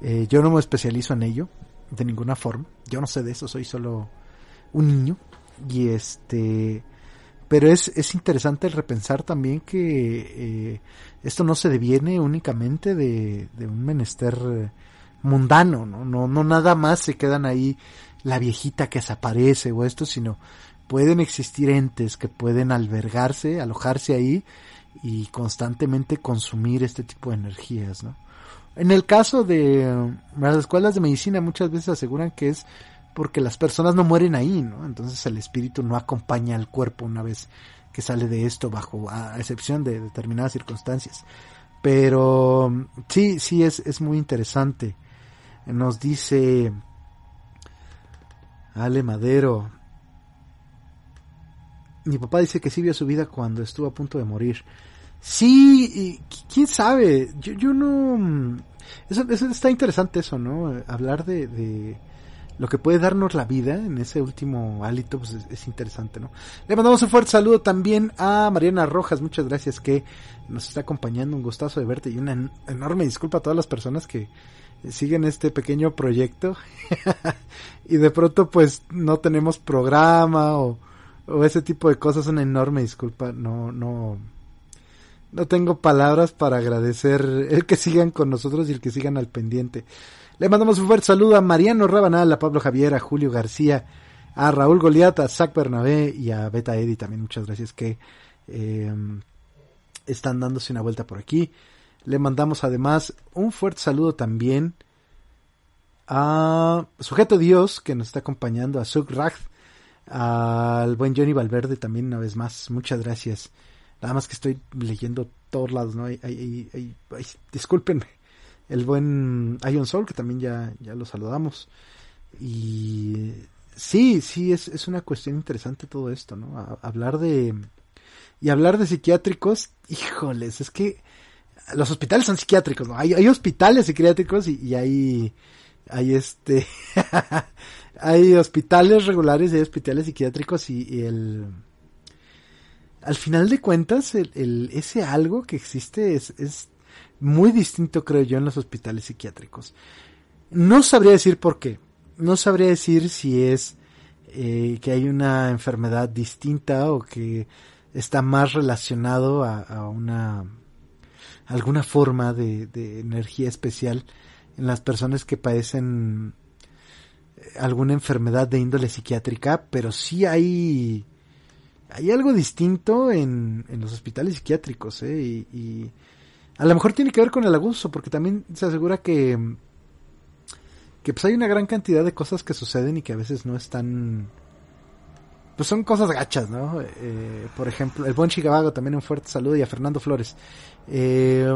Eh, yo no me especializo en ello, de ninguna forma. Yo no sé de eso, soy solo un niño y este pero es, es interesante el repensar también que eh, esto no se deviene únicamente de, de un menester mundano, ¿no? ¿no? No nada más se quedan ahí la viejita que desaparece o esto, sino pueden existir entes que pueden albergarse, alojarse ahí y constantemente consumir este tipo de energías, ¿no? En el caso de eh, las escuelas de medicina muchas veces aseguran que es porque las personas no mueren ahí, ¿no? Entonces el espíritu no acompaña al cuerpo una vez que sale de esto bajo a excepción de determinadas circunstancias. Pero sí, sí es, es muy interesante. Nos dice Ale Madero. Mi papá dice que sí vio su vida cuando estuvo a punto de morir. Sí, quién sabe. Yo, yo no. Eso, eso está interesante, eso, ¿no? Hablar de lo que puede darnos la vida en ese último hálito, pues es, es, interesante, ¿no? Le mandamos un fuerte saludo también a Mariana Rojas, muchas gracias que nos está acompañando, un gustazo de verte y una en enorme disculpa a todas las personas que siguen este pequeño proyecto y de pronto pues no tenemos programa o, o ese tipo de cosas, una enorme disculpa, no, no, no tengo palabras para agradecer el que sigan con nosotros y el que sigan al pendiente. Le mandamos un fuerte saludo a Mariano Rabanal, a Pablo Javier, a Julio García, a Raúl Goliat, a Zach Bernabé y a Beta Eddy también. Muchas gracias que eh, están dándose una vuelta por aquí. Le mandamos además un fuerte saludo también a Sujeto Dios que nos está acompañando, a Suk al buen Johnny Valverde también una vez más. Muchas gracias. Nada más que estoy leyendo todos lados, ¿no? Hay, hay, hay, discúlpenme el buen Ion Soul, que también ya, ya lo saludamos. Y sí, sí, es, es una cuestión interesante todo esto, ¿no? Hablar de... Y hablar de psiquiátricos, híjoles, es que los hospitales son psiquiátricos, ¿no? Hay, hay hospitales psiquiátricos y, y hay, hay este, hay hospitales regulares y hay hospitales psiquiátricos y, y el, al final de cuentas, el, el, ese algo que existe es, es muy distinto, creo yo, en los hospitales psiquiátricos. No sabría decir por qué. No sabría decir si es eh, que hay una enfermedad distinta o que está más relacionado a, una alguna forma de, energía especial en las personas que padecen alguna enfermedad de índole psiquiátrica, pero sí hay hay algo distinto en, en los hospitales psiquiátricos, ¿eh? y a lo mejor tiene que ver con el abuso, porque también se asegura que, que pues hay una gran cantidad de cosas que suceden y que a veces no están, pues son cosas gachas, ¿no? Eh, por ejemplo, el buen Chicabago también un fuerte saludo y a Fernando Flores. Eh,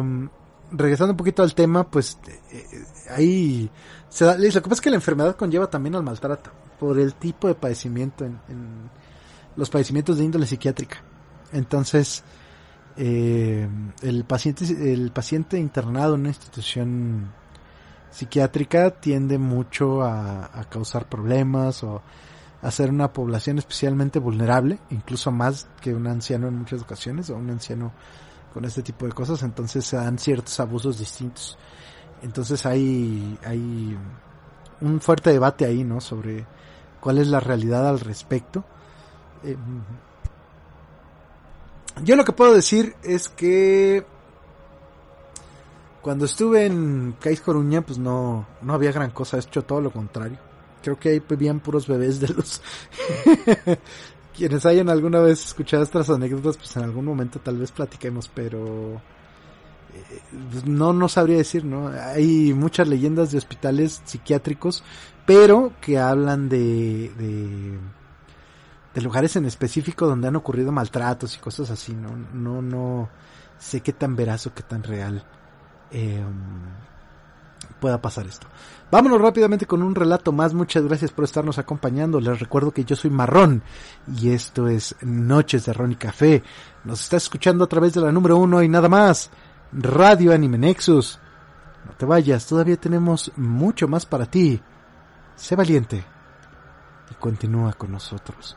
regresando un poquito al tema, pues eh, ahí se da, lo que pasa es que la enfermedad conlleva también al maltrato por el tipo de padecimiento en, en los padecimientos de índole psiquiátrica. Entonces, eh, el paciente el paciente internado en una institución psiquiátrica tiende mucho a, causar problemas o a ser una población especialmente vulnerable, incluso más que un anciano en muchas ocasiones o un anciano con este tipo de cosas, entonces se dan ciertos abusos distintos. Entonces hay hay un fuerte debate ahí, ¿no? Sobre cuál es la realidad al respecto. Eh, yo lo que puedo decir es que cuando estuve en Cais Coruña, pues no, no había gran cosa, he hecho todo lo contrario. Creo que ahí vivían puros bebés de los... Quienes hayan alguna vez escuchado estas anécdotas, pues en algún momento tal vez platiquemos, pero... Eh, no, no sabría decir, ¿no? Hay muchas leyendas de hospitales psiquiátricos, pero que hablan de... de de lugares en específico donde han ocurrido maltratos y cosas así, no, no, no sé qué tan veraz o qué tan real eh, pueda pasar esto. Vámonos rápidamente con un relato más. Muchas gracias por estarnos acompañando. Les recuerdo que yo soy Marrón y esto es Noches de Ron y Café. Nos está escuchando a través de la número uno y nada más. Radio Anime Nexus. No te vayas, todavía tenemos mucho más para ti. Sé valiente y continúa con nosotros.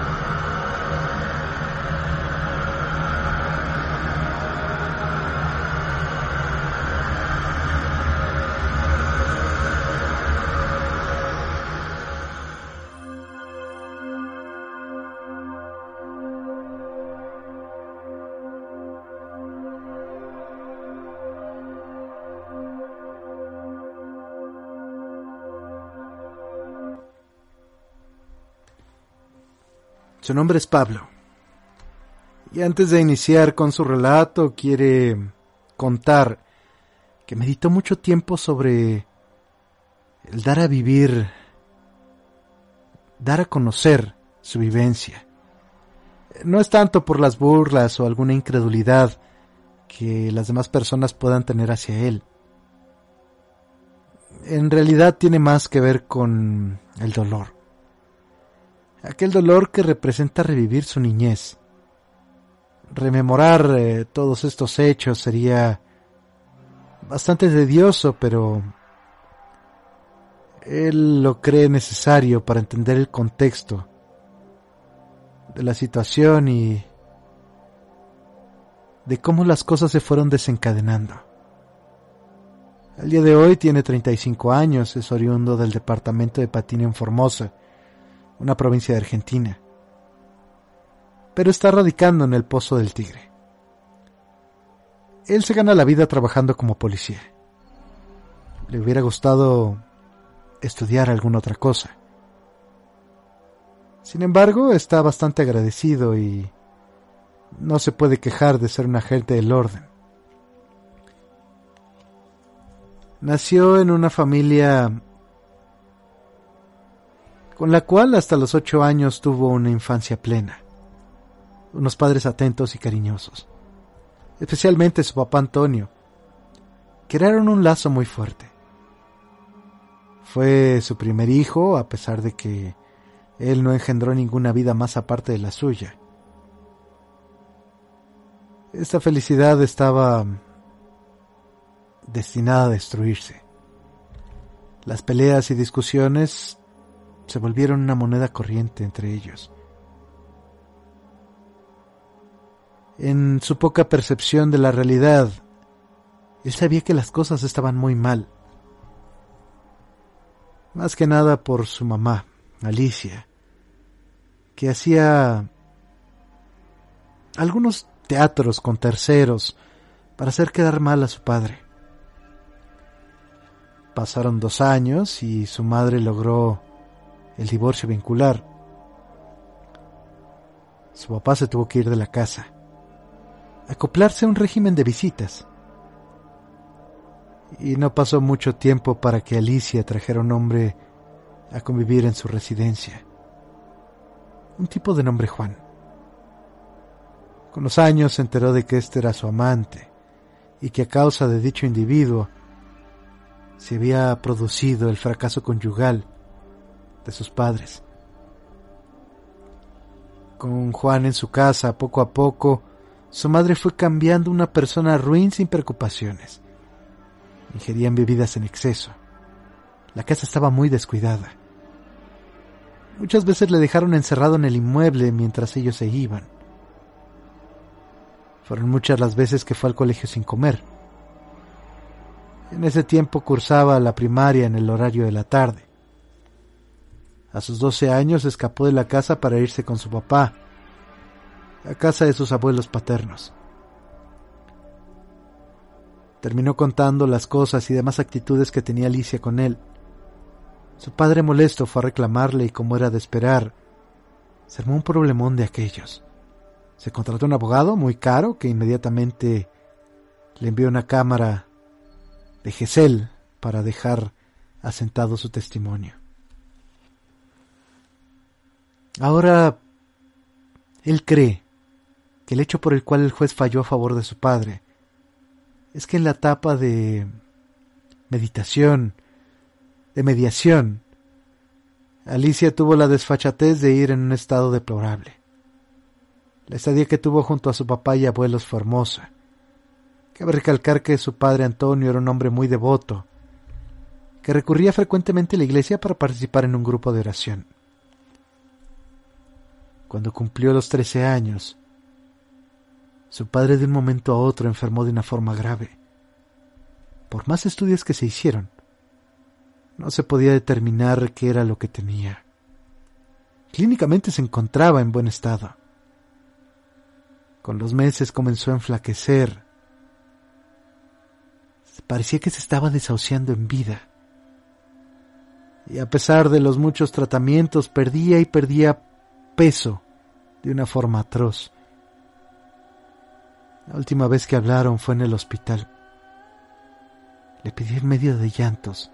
Su nombre es Pablo. Y antes de iniciar con su relato, quiere contar que meditó mucho tiempo sobre el dar a vivir, dar a conocer su vivencia. No es tanto por las burlas o alguna incredulidad que las demás personas puedan tener hacia él. En realidad tiene más que ver con el dolor. Aquel dolor que representa revivir su niñez. Rememorar eh, todos estos hechos sería bastante tedioso, pero él lo cree necesario para entender el contexto de la situación y de cómo las cosas se fueron desencadenando. El día de hoy tiene 35 años, es oriundo del departamento de Patina en Formosa, una provincia de Argentina, pero está radicando en el Pozo del Tigre. Él se gana la vida trabajando como policía. Le hubiera gustado estudiar alguna otra cosa. Sin embargo, está bastante agradecido y no se puede quejar de ser un agente del orden. Nació en una familia con la cual hasta los ocho años tuvo una infancia plena, unos padres atentos y cariñosos, especialmente su papá Antonio, crearon un lazo muy fuerte. Fue su primer hijo, a pesar de que él no engendró ninguna vida más aparte de la suya. Esta felicidad estaba destinada a destruirse. Las peleas y discusiones se volvieron una moneda corriente entre ellos. En su poca percepción de la realidad, él sabía que las cosas estaban muy mal. Más que nada por su mamá, Alicia, que hacía algunos teatros con terceros para hacer quedar mal a su padre. Pasaron dos años y su madre logró el divorcio vincular. Su papá se tuvo que ir de la casa, acoplarse a un régimen de visitas. Y no pasó mucho tiempo para que Alicia trajera un hombre a convivir en su residencia. Un tipo de nombre Juan. Con los años se enteró de que este era su amante y que a causa de dicho individuo se había producido el fracaso conyugal de sus padres. Con Juan en su casa, poco a poco, su madre fue cambiando una persona ruin sin preocupaciones. Ingerían bebidas en exceso. La casa estaba muy descuidada. Muchas veces le dejaron encerrado en el inmueble mientras ellos se iban. Fueron muchas las veces que fue al colegio sin comer. En ese tiempo cursaba la primaria en el horario de la tarde. A sus 12 años escapó de la casa para irse con su papá, a casa de sus abuelos paternos. Terminó contando las cosas y demás actitudes que tenía Alicia con él. Su padre molesto fue a reclamarle y como era de esperar, se armó un problemón de aquellos. Se contrató un abogado muy caro que inmediatamente le envió una cámara de Gesell para dejar asentado su testimonio. Ahora, él cree que el hecho por el cual el juez falló a favor de su padre es que en la etapa de meditación, de mediación, Alicia tuvo la desfachatez de ir en un estado deplorable. La estadía que tuvo junto a su papá y abuelos fue hermosa. Cabe recalcar que su padre Antonio era un hombre muy devoto, que recurría frecuentemente a la iglesia para participar en un grupo de oración. Cuando cumplió los trece años, su padre de un momento a otro enfermó de una forma grave. Por más estudios que se hicieron, no se podía determinar qué era lo que tenía. Clínicamente se encontraba en buen estado. Con los meses comenzó a enflaquecer parecía que se estaba desahuciando en vida. Y a pesar de los muchos tratamientos, perdía y perdía peso de una forma atroz. La última vez que hablaron fue en el hospital. Le pidió en medio de llantos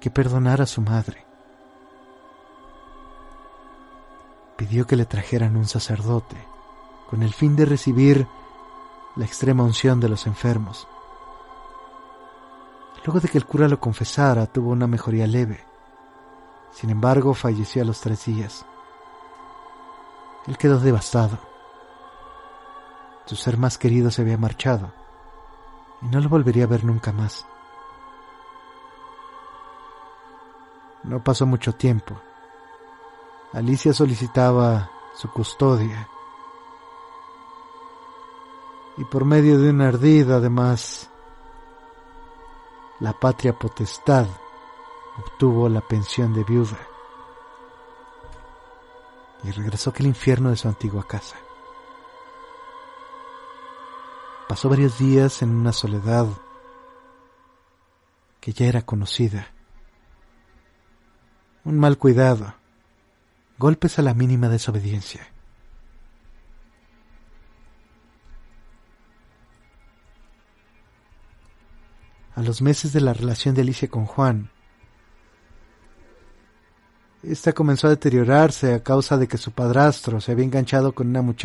que perdonara a su madre. Pidió que le trajeran un sacerdote con el fin de recibir la extrema unción de los enfermos. Luego de que el cura lo confesara, tuvo una mejoría leve. Sin embargo, falleció a los tres días. Él quedó devastado. Su ser más querido se había marchado y no lo volvería a ver nunca más. No pasó mucho tiempo. Alicia solicitaba su custodia y por medio de un ardid además la patria potestad obtuvo la pensión de viuda y regresó aquel infierno de su antigua casa. Pasó varios días en una soledad que ya era conocida. Un mal cuidado, golpes a la mínima desobediencia. A los meses de la relación de Alicia con Juan, esta comenzó a deteriorarse a causa de que su padrastro se había enganchado con una muchacha